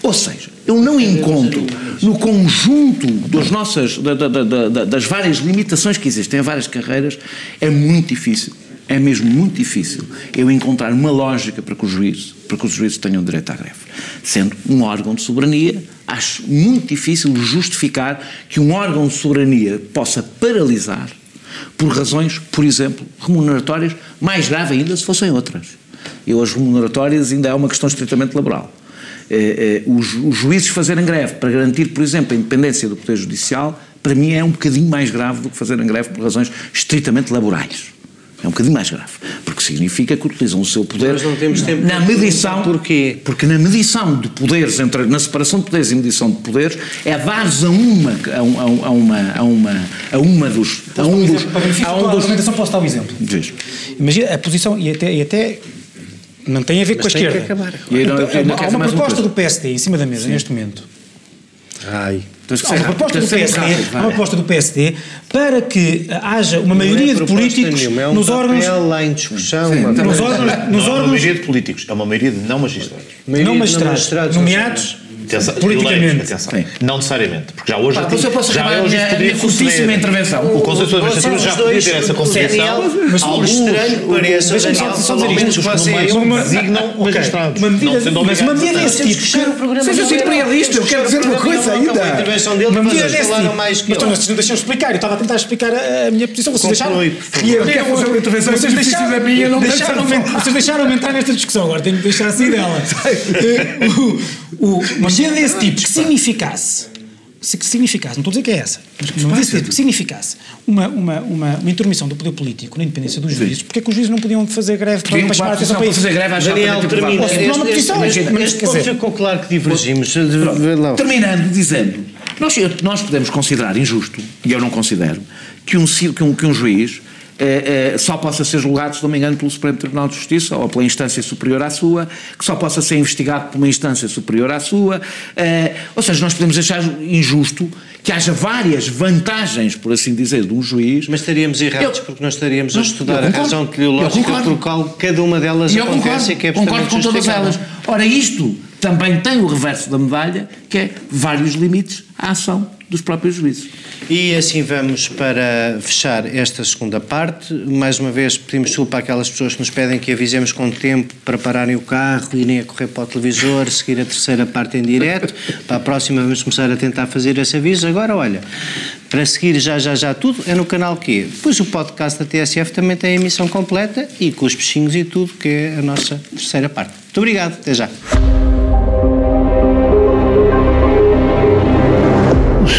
Ou seja, eu não encontro no conjunto das nossas, da, da, da, das várias limitações que existem em várias carreiras, é muito difícil é mesmo muito difícil eu encontrar uma lógica para que, os juízes, para que os juízes tenham direito à greve. Sendo um órgão de soberania, acho muito difícil justificar que um órgão de soberania possa paralisar por razões, por exemplo, remuneratórias, mais grave ainda se fossem outras. Eu, as remuneratórias ainda é uma questão estritamente laboral. Eh, os, os juízes fazerem greve para garantir, por exemplo, a independência do Poder Judicial, para mim é um bocadinho mais grave do que fazerem greve por razões estritamente laborais. É um bocadinho mais grave, porque significa que utilizam o seu poder Nós não temos tempo na medição. Porquê? Porque na medição de poderes, entre, na separação de poderes e medição de poderes, é dar-se a uma, a, um, a, uma, a uma, a uma dos, a um dos, a um dos. A posso dar um exemplo. Diz. Imagina a posição e até, e até não tem a ver Mas com a esquerda. E não há uma proposta do PSD em cima da mesa neste momento. Ai. Há uma proposta do PSD, uma proposta do PSD para que haja uma maioria de políticos nenhuma, é um nos órgãos lá em discussão. uma- nos órgãos, nos Não é uma órgãos maioria de políticos, é uma maioria de não magistrados. maioria não magistrados, nomeados Atenção, politicamente. atenção. Não necessariamente, porque já hoje Pá, eu posso já a hoje minha- a podia minha curtíssima intervenção. O Conselho Administrativo já podia ter essa composição. mas Alguns, estranho pareça, pelo dizer menos isto, os vocês- designam magistrados. mas uma medida a desse tipo Seja sempre realista, eu quero dizer uma coisa ainda. A intervenção dele, uma mas medida desse tipo. Mas eu. vocês não deixam explicar, eu estava a tentar explicar a, a minha posição, vocês deixaram. Por. E eu- quero fazer uma intervenção vocês deixaram, da minha, não deixaram vocês deixaram entrar nesta discussão, agora tenho que deixar assim dela. Eh, o- o- medida desse tipo que significasse. Se que significasse, não estou a dizer que é essa, mas que desse tipo que significasse uma, uma, uma, uma intermissão do poder político na independência dos juízes, porque é que os juízes não podiam fazer greve para, para chamar a atenção posição para isso? fazer greve às Daniel, termina. Este, petição, este, mas este quer ponto dizer- ficou claro que divergimos. Terminando dizendo, nós, nós podemos considerar injusto, e eu não considero, que um, que um, que um juiz eh, eh, só possa ser julgado, se não me engano, pelo Supremo Tribunal de Justiça ou pela instância superior à sua, que só possa ser investigado por uma instância superior à sua. eh, ou seja, nós podemos achar injusto que haja várias vantagens, por assim dizer, de um juiz. Mas estaríamos errados Eu- porque nós estaríamos Não, a estudar a razão teleológica concordo. por qual cada uma delas eu acontece concordo, e que é concordo com todas elas. Ora, isto também tem o reverso da medalha, que é vários limites à ação dos próprios juízes. E assim vamos para fechar esta segunda parte. Mais uma vez pedimos desculpa àquelas pessoas que nos pedem que avisemos com tempo para pararem o carro, irem a correr para o televisor, seguir a terceira parte em direto. Para a próxima vamos começar a tentar fazer esse aviso. Agora, olha, para seguir já, já, já tudo, é no canal Q. Depois o podcast da TSF também tem a emissão completa e com os peixinhos e tudo, que é a nossa terceira parte. Muito obrigado, até já.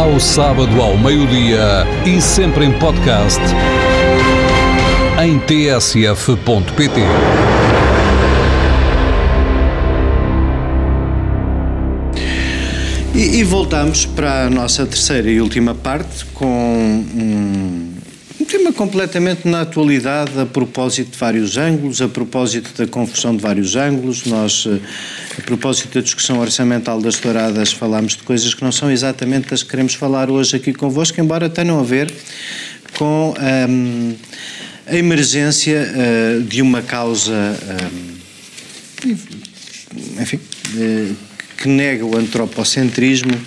Ao sábado ao meio-dia e sempre em podcast em tsf.pt. E, e voltamos para a nossa terceira e última parte com um, tema completamente na atualidade, a propósito de vários ângulos, a propósito da confusão de vários ângulos. Nós, eh, a propósito da discussão orçamental das douradas, falámos de coisas que não são exatamente das que queremos falar hoje aqui convosco, embora tenham a ver com um, a emergência uh, de uma causa, um, enfim, uh, que nega o antropocentrismo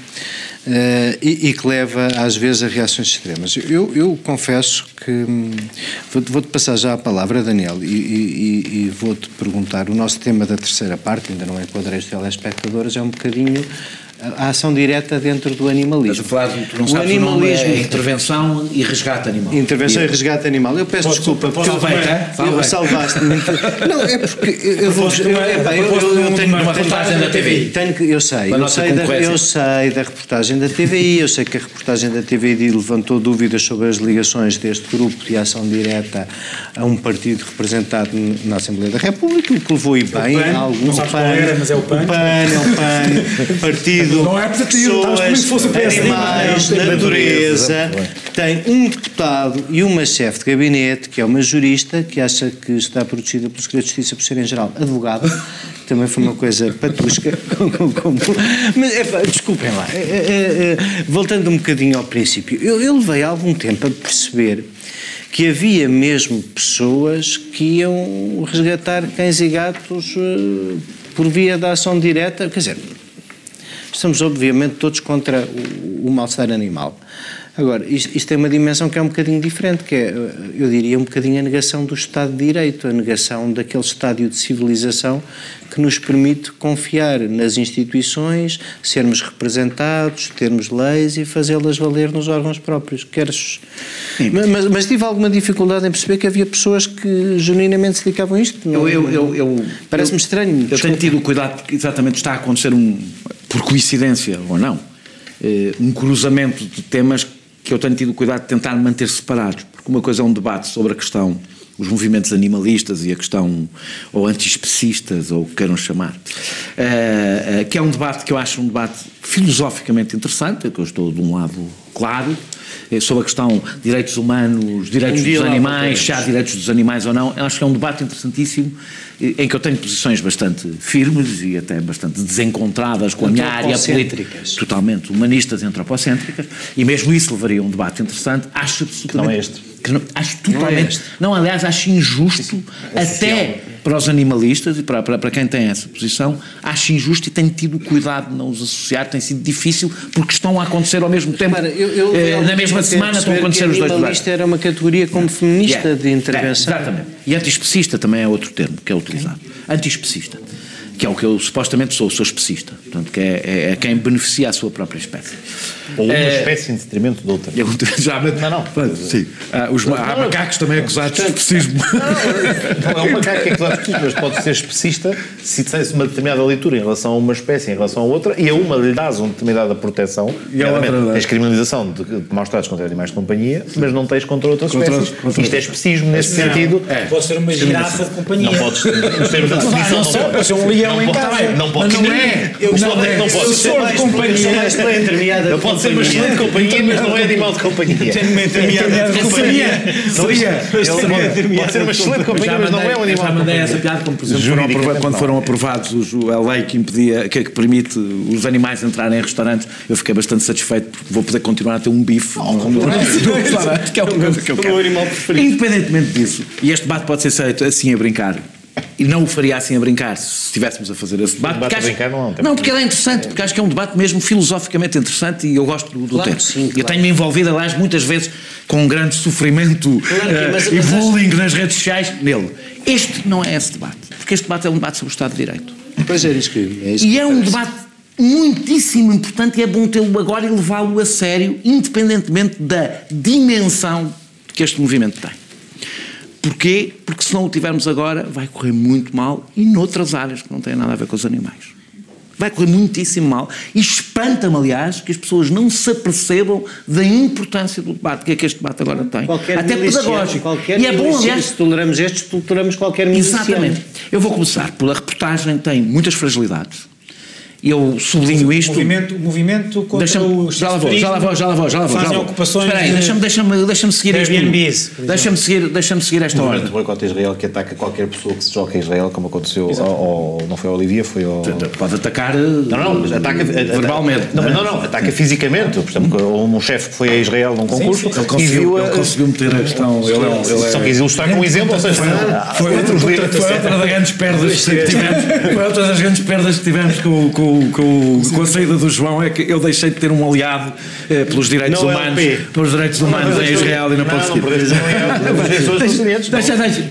e, e, que leva às vezes a reações extremas. Eu, eu confesso que hum, vou-te vou passar já a palavra, Daniel, e, e, e vou-te perguntar. O nosso tema da terceira parte, ainda não enquadrei os telespectadores, é um bocadinho a ação direta dentro do animalismo. Estás a falar, tu não sabes o animalismo, é intervenção e resgate animal. Intervenção e, e resgate animal. Eu peço desculpa. Porque eu, eu salvaste-me. não, é porque eu vou... Eu, é, eu, eu, eu tenho uma reportagem da TVI. Tenho, eu sei, eu sei, da, eu sei da reportagem da TVI, eu sei que a reportagem da TVI levantou dúvidas sobre as ligações deste grupo de ação direta a um partido representado na Assembleia da República, o que levou e bem a algum... Não sabes qual era, mas é o PAN. O PAN, é o PAN, partido não é pessoas, como se fosse. Animais, natureza, tem um deputado e uma chefe de gabinete, que é uma jurista, que acha que está protegida pelo segredo de justiça por ser, em geral, advogada. Também foi uma coisa patusca. Mas, é, desculpem lá. É, é, voltando um bocadinho ao princípio, eu, eu levei algum tempo a perceber que havia mesmo pessoas que iam resgatar cães e gatos por via da ação direta, quer dizer, Estamos, obviamente, todos contra o, o mal-estar animal. Agora, isto, isto, tem uma dimensão que é um bocadinho diferente, que é, eu diria, um bocadinho a negação do Estado de Direito, a negação daquele estádio de civilização que nos permite confiar nas instituições, sermos representados, termos leis e fazê-las valer nos órgãos próprios. Queres... Mas, mas, tive alguma dificuldade em perceber que havia pessoas que genuinamente se dedicavam a isto? Eu, eu, eu, eu Parece-me estranho. Eu tenho tido o cuidado que exatamente está a acontecer um, por coincidência ou não, eh, um cruzamento de temas que eu tenho tido cuidado de tentar manter separados, porque uma coisa é um debate sobre a questão os movimentos animalistas e a questão, ou antiespecistas, ou o que queiram chamar, uh, uh, que é um debate que eu acho um debate filosoficamente interessante, que eu estou de um lado claro, sobre a questão de direitos humanos, direitos um dos animais, se há direitos dos animais ou não, eu acho que é um debate interessantíssimo em que eu tenho posições bastante firmes e até bastante desencontradas com a minha área política. Totalmente humanistas e antropocêntricas, e mesmo isso levaria a um debate interessante. Acho absolutamente. Não é este. Não, acho totalmente. Não, é não, aliás, acho injusto, até para os animalistas e para, para, para quem tem essa posição, acho injusto e tenho tido cuidado de não os associar, tem sido difícil porque estão a acontecer ao mesmo tempo. Repara, eu, eu, eh, na mesma semana estão a acontecer os dois debates. Animalista era uma categoria como feminista yeah. de intervenção. É, exatamente. E antiespecista também é outro termo que é utilizado. Antiespecista que é o que eu supostamente sou, sou especista, portanto, que é, é, é quem beneficia a sua própria espécie. Ou uma é, espécie em detrimento de outra. Eu, já, não, não. Sim. Ah, os, não, há macacos também acusados de especismo. Não, é um macaco que é acusado de especismo, mas pode ser especista se tem uma determinada leitura em relação a uma espécie, em relação a outra, e a uma lhe dás uma determinada proteção. E a outra, tens criminalização de, de maus tratos contra animais de companhia, mas não tens contra outras contra espécies. Contra Isto é especismo nesse não, sentido. É. Pode ser uma girafa de companhia. Não podes, nos termos da definição, não, não pode. ser um leão em casa. Não pode. Não é. Eu não pode ser de companhia. Não pode ser uma excelente companhia, mas não é animal de companhia. Tenho uma intermediada de companhia. Pode ser uma excelente companhia, mas não é um animal de companhia. Já mandei essa piada, como por exemplo, quando foram aprovados a lei que impedia, que permite os animais entrarem em restaurantes, eu fiquei bastante satisfeito porque vou poder continuar a ter um bife no restaurante, que é uma coisa que eu quero. Independentemente disso, e este debate pode ser feito assim a brincar, e não o faria assim a brincar se estivéssemos a fazer esse debate. debate porque a brincar não, não, não porque ele é interessante, porque acho que é um debate mesmo filosoficamente interessante e eu gosto do, do claro tema. Sim, claro. Eu tenho-me envolvido, aliás, muitas vezes com um grande sofrimento claro uh, mas, e bullying nas redes sociais nele. Este não é esse debate, porque este debate é um debate sobre o Estado de Direito. Pois é, isso que, é isso E que é um debate muitíssimo importante e é bom tê-lo agora e levá-lo a sério, independentemente da dimensão que este movimento tem. Porquê? Porque se não o tivermos agora, vai correr muito mal e noutras áreas que não têm nada a ver com os animais. Vai correr muitíssimo mal e espanta-me, aliás, que as pessoas não se apercebam da importância do debate, que é que este debate agora tem. Qualquer Até pedagógico. E é bom, aliás. Se toleramos estes, toleramos qualquer miliciano. Exatamente. Eu vou começar pela reportagem, tem muitas fragilidades eu sublinho isto. O movimento, movimento contra o já lá vou, já lá vou, já lá vou, já lá vou. Fazem ocupações. Espera aí, deixa-me deixa deixa seguir isto. Deixa-me seguir, deixa seguir esta o ordem. O boicote a Israel que ataca qualquer pessoa que se joga a Israel, como aconteceu ao, ao, não foi ao Olivia, foi ao. Pode atacar. Não, não, mas ataca. Verbalmente. Não, não, não, ataca fisicamente. Por exemplo, um chefe que foi a Israel num concurso ele conseguiu, ele conseguiu meter a questão. Ele, ele, ele Só quis ilustrar com um exemplo, ou seja, foi, outra, foi outra das grandes perdas que tivemos. Foi outra das grandes perdas que tivemos com, com, com, com a saída do João, é que eu deixei de ter um aliado eh, pelos direitos não humanos, é pelos direitos humanos em Israel e não posso seguir. Deixa-me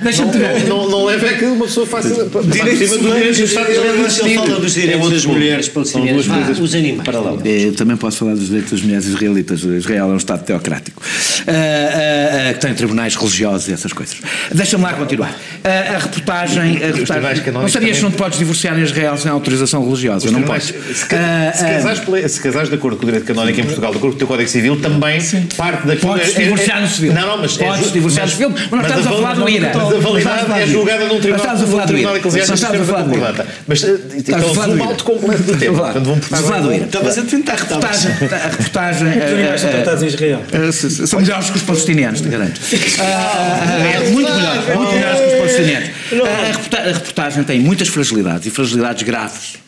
deixa Não, não leva é que uma pessoa faça direitos humanos do Estado. Ele fala dos direitos das mulheres palestinianas, os animais. Eu também posso falar dos direitos das mulheres israelitas. Israel é um Estado teocrático que tem tribunais religiosos e essas coisas. Deixa-me lá continuar. A reportagem. A reportagem não sabias que não te podes divorciar em Israel sem autorização religiosa? Não podes. Se, casares, se casares de acordo com o direito canónico em Portugal, de acordo com o teu Código Civil, também parte daquilo. Podes divorciar no civil. Não, não, mas. Podes divorciar no civil. Mas nós estamos a falar do IRA. Mas a validade é julgada num tribunal eclesiástico. Estás a falar do IRA. Mas então um malto completo do tempo. Quando vão Estás a falar do IRA. Estavas a tentar reportagem. A reportagem. Os animais são tratados em Israel. São melhores que os palestinianos, te garanto. Muito melhores. Muito melhores que os palestinianos. A reportagem tem muitas fragilidades e fragilidades graves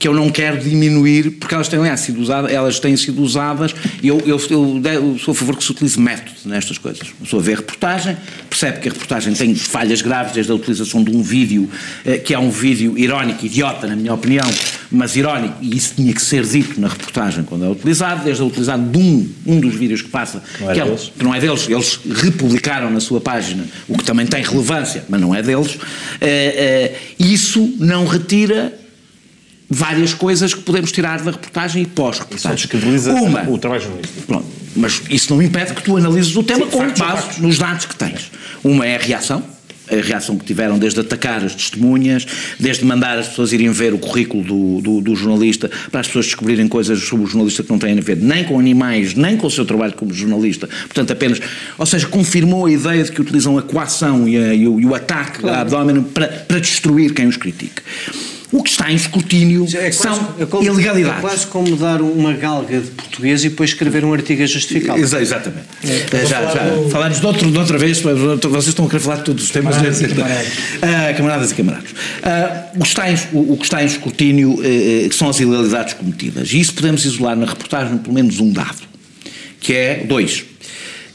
que eu não quero diminuir, porque elas têm, aliás, sido usadas, elas têm sido usadas, e eu, eu, eu, eu, sou a favor que se utilize método nestas coisas. A pessoa vê a reportagem, percebe que a reportagem tem falhas graves, desde a utilização de um vídeo, eh, que é um vídeo irónico, idiota, na minha opinião, mas irónico, e isso tinha que ser dito na reportagem quando é utilizado, desde a utilização de um, um dos vídeos que passa, não é que, é, que, não é deles, eles republicaram na sua página, o que também tem relevância, mas não é deles, eh, eh, isso não retira várias coisas que podemos tirar da reportagem e pós-reportagem. Uma, o trabalho jornalístico. Pronto, mas isso não impede que tu analises o tema Sim, com base nos dados que tens. Uma é a reação, a reação que tiveram desde atacar as testemunhas, desde mandar as pessoas irem ver o currículo do, do, do, jornalista, para as pessoas descobrirem coisas sobre o jornalista que não têm a ver nem com animais, nem com o seu trabalho como jornalista. Portanto, apenas. Ou seja, confirmou a ideia de que utilizam a coação e, a, e, o, e o, ataque claro. abdômen para, para destruir quem os critique. O que está em escrutínio é quase, são é como, ilegalidades. É quase como dar uma galga de português e depois escrever um artigo a justificar. Exatamente. É, já, já. Do... Falámos de, outro, de outra vez, vocês estão a querer falar de todos os temas. Camaradas, e camaradas. Uh, camaradas e camaradas. Uh, o, que está em, o, o, que está em escrutínio uh, são as ilegalidades cometidas. E isso podemos isolar na reportagem pelo menos um dado, que é dois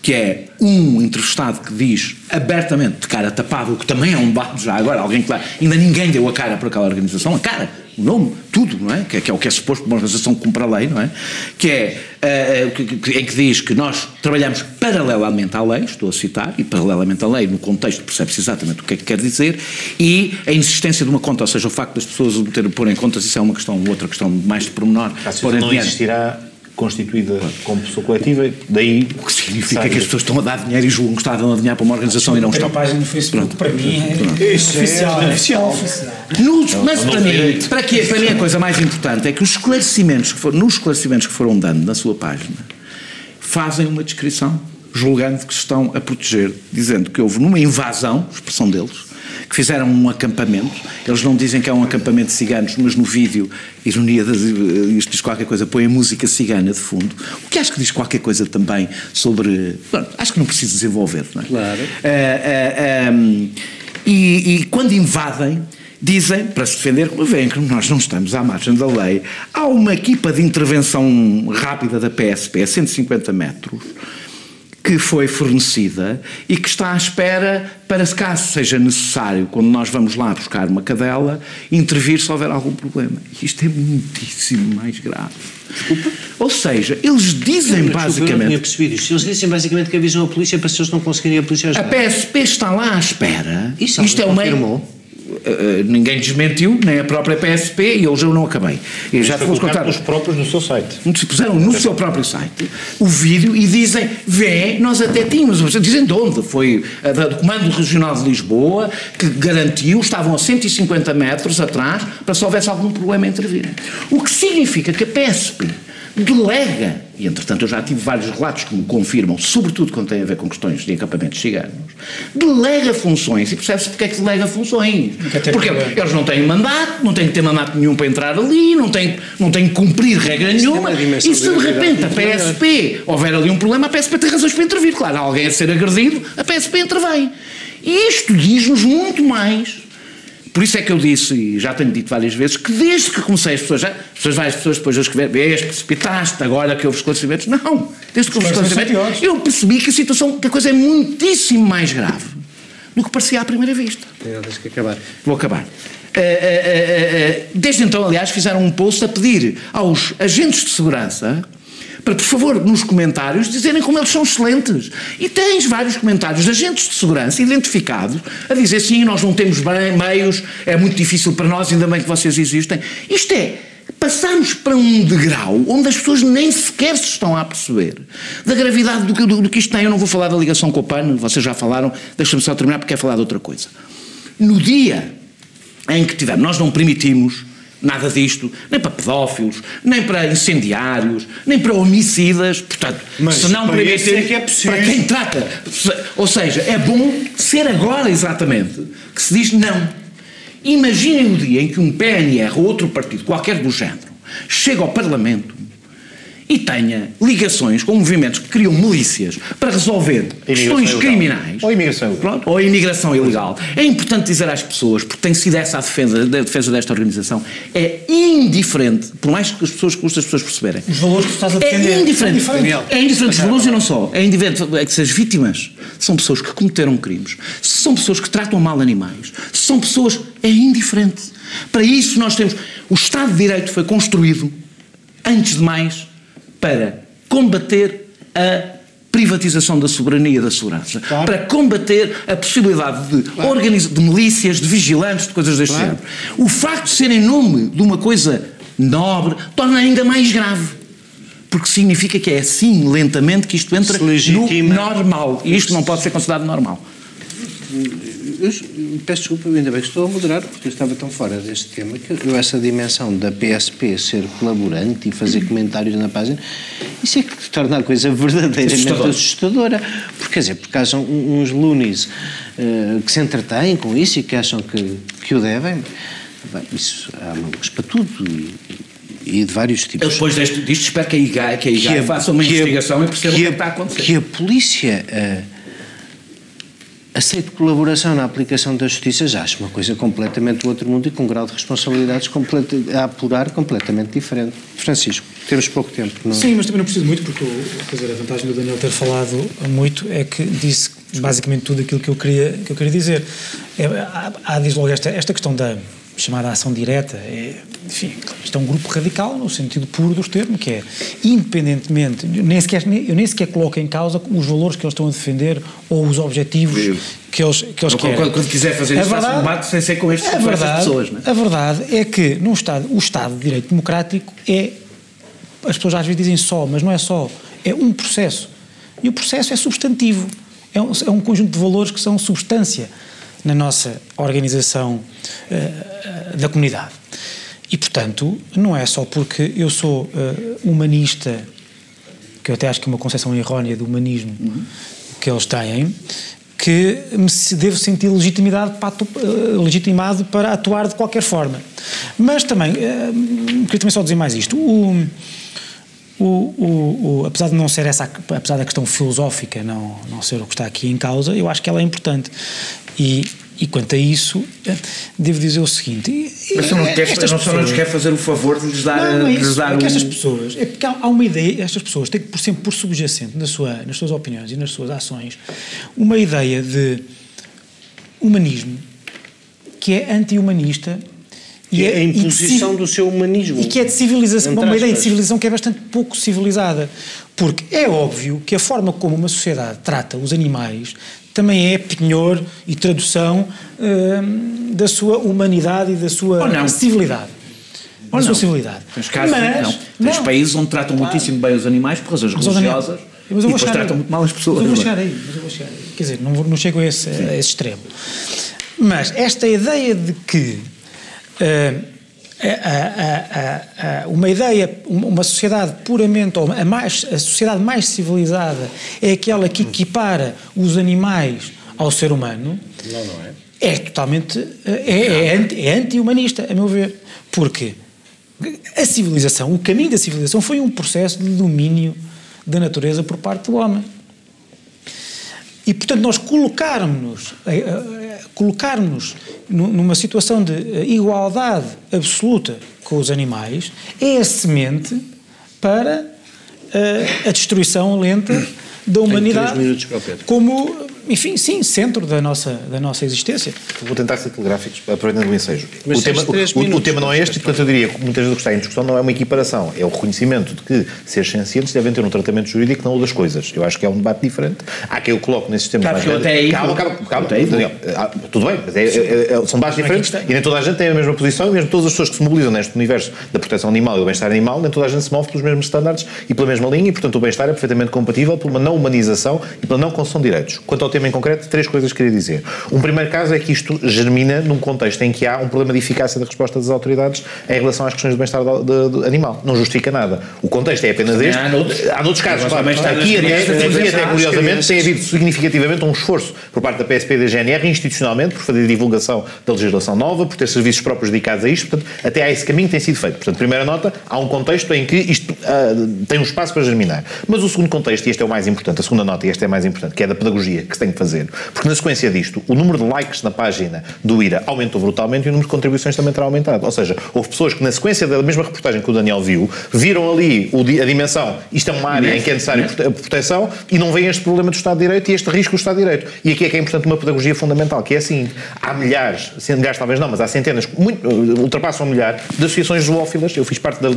que é um entrevistado que diz abertamente, de cara tapada, o que também é um dado já agora, alguém que lá, ainda ninguém deu a cara para aquela organização, a cara, o nome, tudo, não é? Que, é? que é o que é suposto uma organização que cumpre a lei, não é? Que é, uh, que, que, em que diz que nós trabalhamos paralelamente à lei, estou a citar, e paralelamente à lei, no contexto percebe-se exatamente o que é que quer dizer, e a insistência de uma conta, ou seja, o facto das pessoas ter, pôr em contas, isso é uma questão, outra questão mais de pormenor. Caso não existirá constituída como pessoa coletiva, daí... O que significa que as pessoas estão a dar dinheiro e julgam que estavam a dinheiro para uma organização e não estão. A página no Facebook, Pronto. para mim, é Isso oficial. É oficial. Nos, mas para mim, para, quê? para mim a coisa mais importante é que os esclarecimentos que foram, nos esclarecimentos que foram dando na sua página, fazem uma descrição julgando que se estão a proteger, dizendo que houve numa invasão, expressão deles, que fizeram um acampamento. Eles não dizem que é um acampamento de ciganos, mas no vídeo, ironia, isto diz qualquer coisa, põe a música cigana de fundo. O que acho que diz qualquer coisa também sobre. Bom, acho que não preciso desenvolver, não é? Claro. Uh, uh, um, e, e quando invadem dizem, para se defender, veem que nós não estamos à margem da lei. Há uma equipa de intervenção rápida da PSP a 150 metros que foi fornecida e que está à espera para, caso seja necessário, quando nós vamos lá buscar uma cadela, intervir se houver algum problema. Isto é muitíssimo mais grave. Desculpa? Ou seja, eles dizem não, basicamente. Eu não tinha percebido isto. Eles dizem basicamente que avisam a polícia para se eles não conseguirem a polícia ajudar. A PSP está lá à espera. Isso isto é uma. Confirmou. Uh, ninguém desmentiu, nem a própria PSP, e hoje eu não acabei. Eu já te vou contar. os próprios no seu site. Puseram no seu próprio site o vídeo e dizem: vê, nós até tínhamos. Dizem de onde? Foi a do Comando Regional de Lisboa que garantiu, estavam a 150 metros atrás, para se houvesse algum problema intervir. O que significa que a PSP delega e entretanto eu já tive vários relatos que me confirmam, sobretudo quando tem a ver com questões de acampamentos ciganos, delega funções e percebe-se porque é que delega funções. Porque eles não têm mandato, não têm que ter mandato nenhum para entrar ali, não têm, não têm que cumprir regra nenhuma. E se de repente a PSP houver ali um problema, a PSP tem razões para intervir. Claro, alguém a ser agredido, a PSP intervém. E isto diz-nos muito mais por isso é que eu disse, e já tenho dito várias vezes, que desde que comecei as pessoas, já, as pessoas, várias pessoas depois a escrever, vês, precipitaste, agora que houve esclarecimentos. Não, desde que houve esclarecimentos, eu percebi que a situação, que a coisa é muitíssimo mais grave do que parecia à primeira vista. Tens que acabar. Vou acabar. Uh, uh, uh, desde então, aliás, fizeram um post a pedir aos agentes de segurança para, por favor, nos comentários dizerem como eles são excelentes. E tens vários comentários de agentes de segurança identificados a dizer sim, nós não temos bem, meios, é muito difícil para nós, ainda bem que vocês existem. Isto é passarmos para um degrau onde as pessoas nem sequer se estão a perceber da gravidade do que, do, do que isto tem. Eu não vou falar da ligação com o PAN, vocês já falaram, deixa-me só terminar porque quero falar de outra coisa. No dia em que tivemos, nós não permitimos Nada disto, nem para pedófilos, nem para incendiários, nem para homicidas, portanto, Mas se não para permitir, é que é para quem trata. Ou seja, é bom ser agora exatamente que se diz não. Imaginem o dia em que um PNR ou outro partido, qualquer do género, chega ao Parlamento e tenha ligações com movimentos que criam milícias para resolver questões criminais ou imigração ilegal. Pronto, ou imigração ilegal. É importante dizer às pessoas, porque tem sido essa a defesa, a defesa desta organização, é indiferente, por mais que as pessoas custem as pessoas perceberem. Os valores que estás a defender. É indiferente. É indiferente, é indiferente os valores e não só. É indiferente é que se as vítimas são pessoas que cometeram crimes, se são pessoas que tratam mal animais, se são pessoas. É indiferente. Para isso nós temos. O Estado de Direito foi construído, antes de mais, para combater a privatização da soberania e da segurança, claro. para combater a possibilidade de, claro. de milícias, de vigilantes, de coisas deste claro. género. O facto de ser em nome de uma coisa nobre torna ainda mais grave. Porque significa que é assim, lentamente, que isto entra no normal. E isto não pode ser considerado normal. Eu, peço desculpa, ainda bem que estou a moderar, porque eu estava tão fora deste tema que eu, essa dimensão da PSP ser colaborante e fazer comentários na página, isso é que torna a coisa verdadeiramente Assustador. assustadora. Porque, quer dizer, porque acham uns lunis uh, que se entretêm com isso e que acham que, que o devem. Bem, isso há malucos para tudo. E, e de vários tipos. Eu depois deste, disto espero que a IGA, que a que a, faça uma investigação a, e perceba o que, é que está a acontecer. Que a polícia uh, aceito colaboração na aplicação da justiça, já acho uma coisa completamente do outro mundo e com um grau de responsabilidades a apurar completamente diferente. Francisco, temos pouco tempo. Não... É? Sim, mas também não preciso muito, porque quer dizer, a vantagem do Daniel ter falado muito é que disse basicamente tudo aquilo que eu queria, que eu queria dizer. É, há, há, diz logo, esta, esta questão da chamada ação direta, é, enfim, isto é um grupo radical no sentido puro dos termos, que é, independentemente, nem sequer, eu nem sequer coloco em causa os valores que eles estão a defender ou os objetivos que eles, que eles querem. Quando, quando quiser fazer isso, faça um debate sem ser com estes a verdade, pessoas. Não é? A verdade é que no Estado, o Estado de Direito Democrático é, as pessoas às vezes dizem só, mas não é só, é um processo. E o processo é substantivo, é um, é um conjunto de valores que são substância na nossa organização uh, da comunidade. E, portanto, não é só porque eu sou uh, humanista, que eu até acho que é uma concepção errónea do humanismo uhum. que eles têm, que me devo sentir legitimidade para uh, legitimado para atuar de qualquer forma. Mas também, uh, queria também só dizer mais isto. O, o, o, o, apesar de não ser essa, apesar da questão filosófica não, não ser o que está aqui em causa, eu acho que ela é importante. E, e quanto a isso, devo dizer o seguinte. Mas não, queres, estas não pessoas, não nos quer fazer o favor de lhes dar, não, não é isso, dar é que estas pessoas, é porque há, uma ideia, estas pessoas têm por sempre por subjacente na sua, nas suas opiniões e nas suas ações uma ideia de humanismo que é anti-humanista e é a imposição de, do seu humanismo. E que é de civilização, uma ideia de civilização que é bastante pouco civilizada. Porque é óbvio que a forma como uma sociedade trata os animais também é penhor e tradução hum, da sua humanidade e da sua civilidade. Ou da sua civilidade. Tens casos, mas, não. Tens não. países onde tratam claro. muitíssimo bem os animais por razões mas religiosas mas e depois tratam muito mal as pessoas. Mas eu vou chegar aí, mas eu vou chegar aí. Quer dizer, não, não chego a esse, a esse extremo. Mas esta ideia de que uh, a, a, uma ideia, uma sociedade puramente, ou a, mais, a sociedade mais civilizada é aquela que equipara os animais ao ser humano. Não, não é. É totalmente. É, é, é anti-humanista, a meu ver. Porque a civilização, o caminho da civilização foi um processo de domínio da natureza por parte do homem. E, portanto, nós colocarmos-nos eh, eh, colocarmos numa situação de eh, igualdade absoluta com os animais é a semente para a destruição lenta da humanidade como enfim, sim, centro da nossa, da nossa existência. Vou tentar ser telegráficos, aproveitando o ensejo. o tema, o, o, tema não é este, e portanto eu diria que muitas vezes o que está em discussão não é uma equiparação, é o reconhecimento de que seres sencientes devem ter um tratamento jurídico não o das coisas. Eu acho que é um debate diferente. Há quem eu coloque nesse sistema mais grande. Aí, calma, calma, calma, calma Daniel. Ah, tudo bem, mas é, é, é, são bases diferentes e nem toda a gente tem a mesma posição e mesmo todas as pessoas que se mobilizam neste universo da proteção animal e do bem-estar animal, nem toda a gente se move pelos mesmos estándares e pela mesma linha e, portanto, o bem-estar é perfeitamente compatível por uma não humanização e pela não concessão de direitos. Quanto ao tema em concreto, três coisas que queria dizer. Um primeiro caso é que isto germina num contexto em que há um problema de eficácia da resposta das autoridades em relação às questões do bem-estar animal. Não justifica nada. O contexto é apenas este. Há noutros, há noutros casos, claro. Aqui até, aqui até curiosamente, tem havido significativamente um esforço por parte da PSP e da GNR, institucionalmente, por fazer divulgação da legislação nova, por ter serviços próprios dedicados a isto. Portanto, até há esse caminho que tem sido feito. Portanto, primeira nota, há um contexto em que isto uh, tem um espaço para germinar. Mas o segundo contexto, e este é o mais importante, a segunda nota, e este é a mais importante, que é da pedagogia que se tem que fazer. Porque na sequência disto, o número de likes na página do IRA aumentou brutalmente e o número de contribuições também terá aumentado. Ou seja, houve pessoas que na sequência da mesma reportagem que o Daniel viu, viram ali a dimensão, isto é uma área em que é necessário proteção e não veem este problema do Estado de Direito e este risco do Estado de Direito. E aqui é que é importante uma pedagogia fundamental, que é assim, há milhares, milhares talvez não, mas há centenas, muito, ultrapassam um milhar, de associações zoófilas. Eu fiz parte da,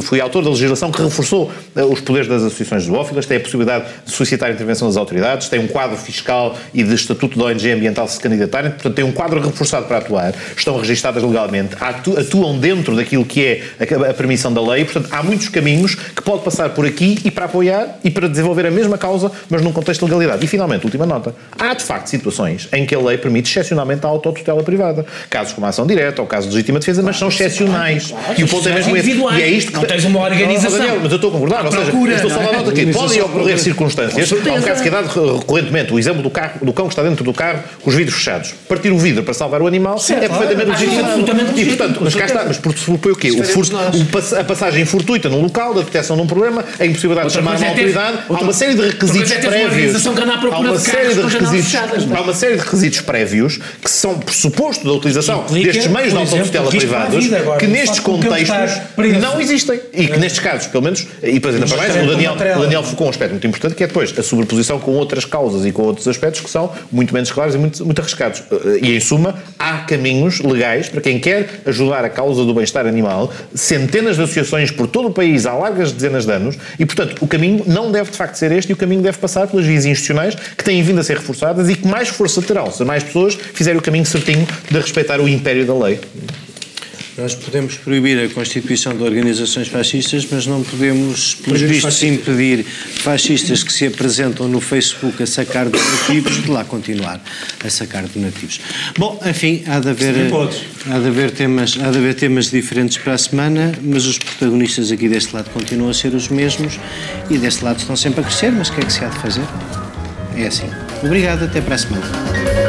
fui autor da legislação que reforçou eh, os poderes das associações zoófilas, tem a possibilidade de solicitar a intervenção das autoridades, tem um quadro fiscal e de estatuto da ONG ambiental se candidatarem, portanto têm um quadro reforçado para atuar, estão registadas legalmente, atuam dentro daquilo que é a, permissão da lei, portanto há muitos caminhos que pode passar por aqui e para apoiar e para desenvolver a mesma causa, mas num contexto de legalidade. E finalmente, última nota, há de facto situações em que a lei permite excepcionalmente a autotutela privada. Casos como a ação direta ou casos de legítima defesa, mas são excepcionais. E o ponto é mesmo esse. E é isto que... Não tens uma organização. Não, mas eu estou a concordar, ou seja, estou só a nota aqui. Podem ocorrer circunstâncias, há um caso que é dado recorrentemente, o exemplo do, carro, do cão que está dentro do carro com os vidros fechados. Partir o vidro para salvar o animal certo, é perfeitamente legítimo. E, portanto, mas cá está, mas por supõe o quê? O fur, o, a passagem fortuita num local, da detecção de um problema, a impossibilidade de chamar uma é autoridade, há uma série de requisitos prévios. Há uma série de requisitos, há uma série de requisitos prévios que são pressuposto da utilização destes meios de autotutela privados que nestes contextos não existem. E que nestes casos, pelo menos, e depois ainda para mais, o Daniel, o Daniel focou um aspecto muito importante que é depois a sobreposição com outras causas e com outros aspectos que são muito menos claros e muito, muito arriscados. E em suma, há caminhos legais para quem quer ajudar a causa do bem-estar animal, centenas de associações por todo o país há largas dezenas de anos, e portanto o caminho não deve de facto ser este, e o caminho deve passar pelas vias institucionais que têm vindo a ser reforçadas e que mais força terão se mais pessoas fizerem o caminho certinho de respeitar o império da lei. Nós podemos proibir a constituição de organizações fascistas, mas não podemos, pelos vistos, impedir fascistas que se apresentam no Facebook a sacar donativos de lá continuar a sacar donativos. Bom, enfim, há de haver, há de haver, temas, há de haver temas diferentes para a semana, mas os protagonistas aqui deste lado continuam a ser os mesmos e deste lado estão sempre a crescer, mas o que é que se há de fazer? É assim. Obrigado, até para a semana.